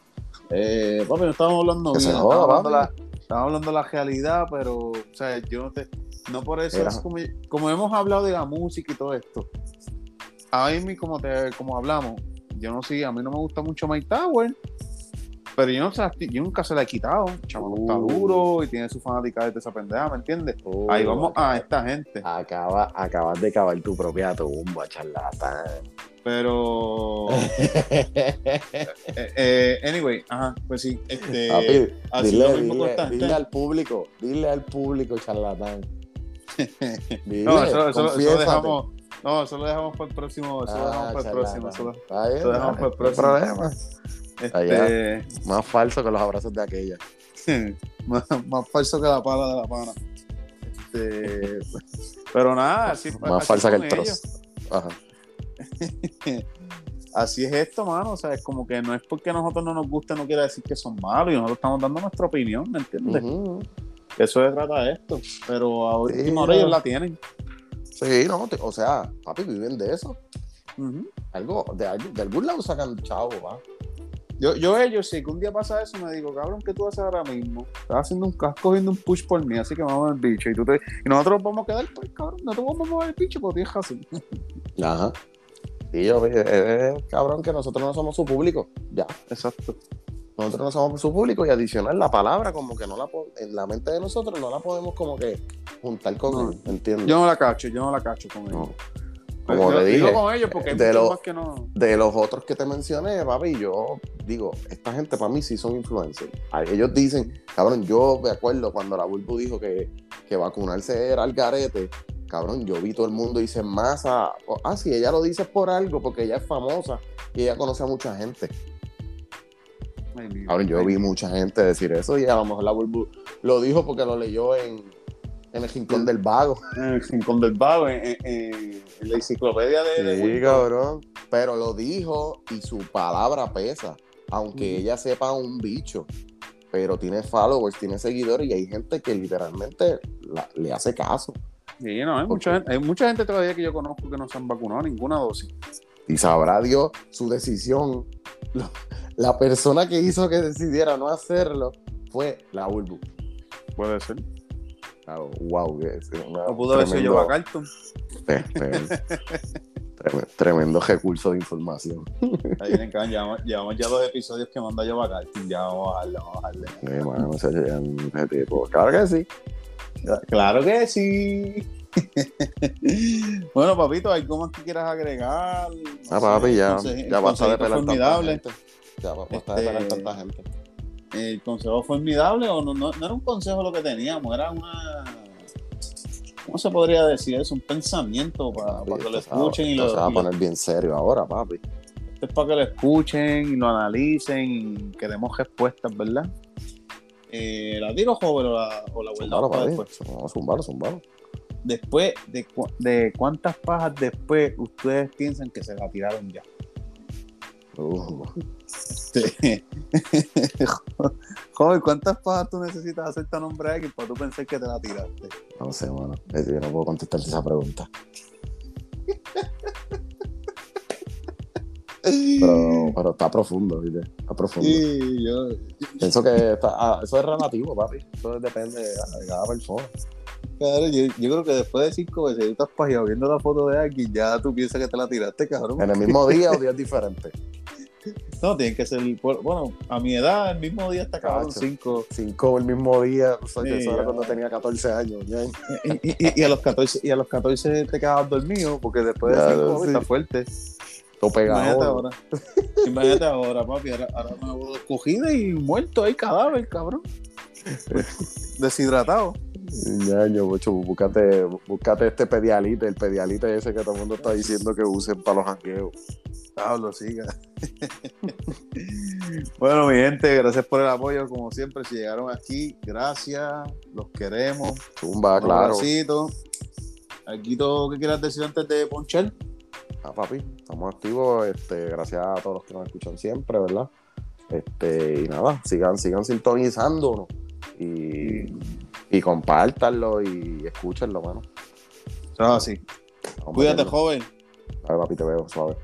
Eh, papi, no estábamos hablando estábamos joda, hablando, la, estábamos hablando la realidad, pero, o sea, yo no te, no por eso, Era- es como, como hemos hablado de la música y todo esto, a mí, como, te, como hablamos, yo no sé, a mí no me gusta mucho Mike Tower, pero yo, no se la- yo nunca se la he quitado. Chavo está Uh. duro y tiene su fanática de esa pendeja, ¿me entiendes? Ahí vamos a esta gente. Acaba, acabas de cavar tu propia tumba, charlatán. Pero. (laughs) eh, eh, anyway, ajá, pues sí. Este, Papi, así dile, lo mismo dile- dile al público, dile al público, charlatán. (laughs) Dile, no, eso, eso- dejamos. No, eso lo dejamos para el próximo. Eso lo Ah, dejamos para el próximo. Eso dejamos no para el hay problema. lo- Allá. este, Más falso que los abrazos de aquella. (laughs) más, más falso que la pala de la pana. Este, pero nada, así, Más así falsa que el trozo. Ajá. (laughs) Así es esto, mano. O sea, es como que no es porque a nosotros no nos guste, no quiere decir que son malos y nosotros estamos dando nuestra opinión, ¿me entiendes? Ujú. Eso se trata de esto. Pero a Sí, última hora no. ellos la tienen. Sí, no, te- o sea, papi, viven de eso. Algo, de, de algún lado sacan chavo, va. Yo, yo ellos, si que un día pasa eso, me digo, cabrón, ¿qué tú haces ahora mismo? Estás haciendo un estás cogiendo un push por mí, así que vamos al bicho. Y, tú te- y nosotros vamos a quedar, pues, cabrón, no te vamos a mover el bicho porque tienes razón. Ajá. Sí, yo, eh, eh, cabrón, que nosotros no somos su público. Ya. Exacto. Nosotros no somos su público y adicional la palabra, como que no la en la mente de nosotros no la podemos como que juntar con No. él, ¿entiendes? Yo no la cacho, yo no la cacho con ellos. No. Como te digo dije, con ellos porque de muchos lo- más que no. de los otros que te mencioné, papi, yo digo, esta gente para mí sí son influencers. Ellos dicen, cabrón, yo me acuerdo cuando la Bulbu dijo que, que vacunarse era el garete, cabrón, yo vi todo el mundo dice masa. Ah, sí, ella lo dice por algo, porque ella es famosa y ella conoce a mucha gente. Cabrón, yo vi mucha gente decir eso y a lo mejor la Bulbu lo dijo porque lo leyó en, en el rincón del vago. En el rincón del vago, en, en- en- en la enciclopedia de. de Sí, Wilton. cabrón. Pero lo dijo y su palabra pesa. Aunque Ujú. ella sepa un bicho. Pero tiene followers, tiene seguidores y hay gente que literalmente la- le hace caso. Sí, no, hay, ¿Por mucha gente, hay mucha gente todavía que yo conozco que no se han vacunado ninguna dosis. Y sabrá Dios su decisión. La persona que hizo que decidiera no hacerlo fue la Bulbu. Puede ser. Ah, wow, es una- pudo haber sido tremendo- Joe Carlton. Tre- tre- tremendo, tremendo recurso de información. Ahí llevamos, llevamos ya dos episodios que manda Joe Carlton. Ya vamos a bajarle, vamos a tipo. Claro que sí. Claro que sí. (laughs) bueno, papito, ¿algo más que quieras agregar? No Ah, sé, papi, ya, ya basta de pelar tanta formidable. gente. Ya basta de pelar Este, tanta gente. ¿El consejo formidable o no, no, no era un consejo lo que teníamos? Era una. ¿Cómo se podría decir eso? Un pensamiento para, para que lo escuchen y lo, se va a poner bien serio ahora, papi. esto es para que lo escuchen y lo analicen y queremos respuestas, ¿verdad? Eh, ¿La tiro joven o la, o la Zumbalo, papi. después? Zumbarlo, zumbarlo. Después de, cu- de cuántas pajas después ustedes piensan que se la tiraron ya. (laughs) Uh, Joder, ¿cuántas pajas tú necesitas hacer tan hombre X para tú pensar que te la tiraste? no sé, mano. Es que Yo no puedo contestarte esa pregunta. (laughs) Pero, (laughs) pero está profundo, ¿viste? Está profundo. Sí, yo, Pienso que está- ah, eso es relativo, papi. Eso depende de, cada persona. claro, yo, yo creo que después de cinco veces tú estás pajeado viendo la foto de alguien, ya tú piensas que te la tiraste, cabrón. En el mismo (laughs) día o días diferentes. No, tiene que ser, bueno, a mi edad, el mismo día está cabrón, cinco. Cinco el mismo día. O sea, que Sí, eso era ya. cuando tenía 14 años. ya. Y, y- y a los 14, y a los 14 te quedabas dormido, porque después de cinco sí. está fuerte. Todo Imagínate pegado. ahora. Imagínate ahora, papi. Ahora, ahora me cogida y muerto ahí, cadáver, cabrón. (laughs) Deshidratado. Ñaño, bocho, búscate, búscate este pedialite, el pedialite ese que todo el mundo está diciendo que usen para los jangueos. Pablo, siga. (laughs) bueno, mi gente, gracias por el apoyo, como siempre. Si llegaron aquí, gracias. Los queremos. Zumba, Un claro. abracito. ¿Algo que quieras decir antes de ponchar? Ah, papi, estamos activos. Este, gracias a todos los que nos escuchan siempre, ¿verdad? Este, y nada, sigan, sigan sintonizándonos y, y compártanlo y escúchenlo, mano. Ah, sí. Cuídate, joven. A ver, papi, te veo, suave.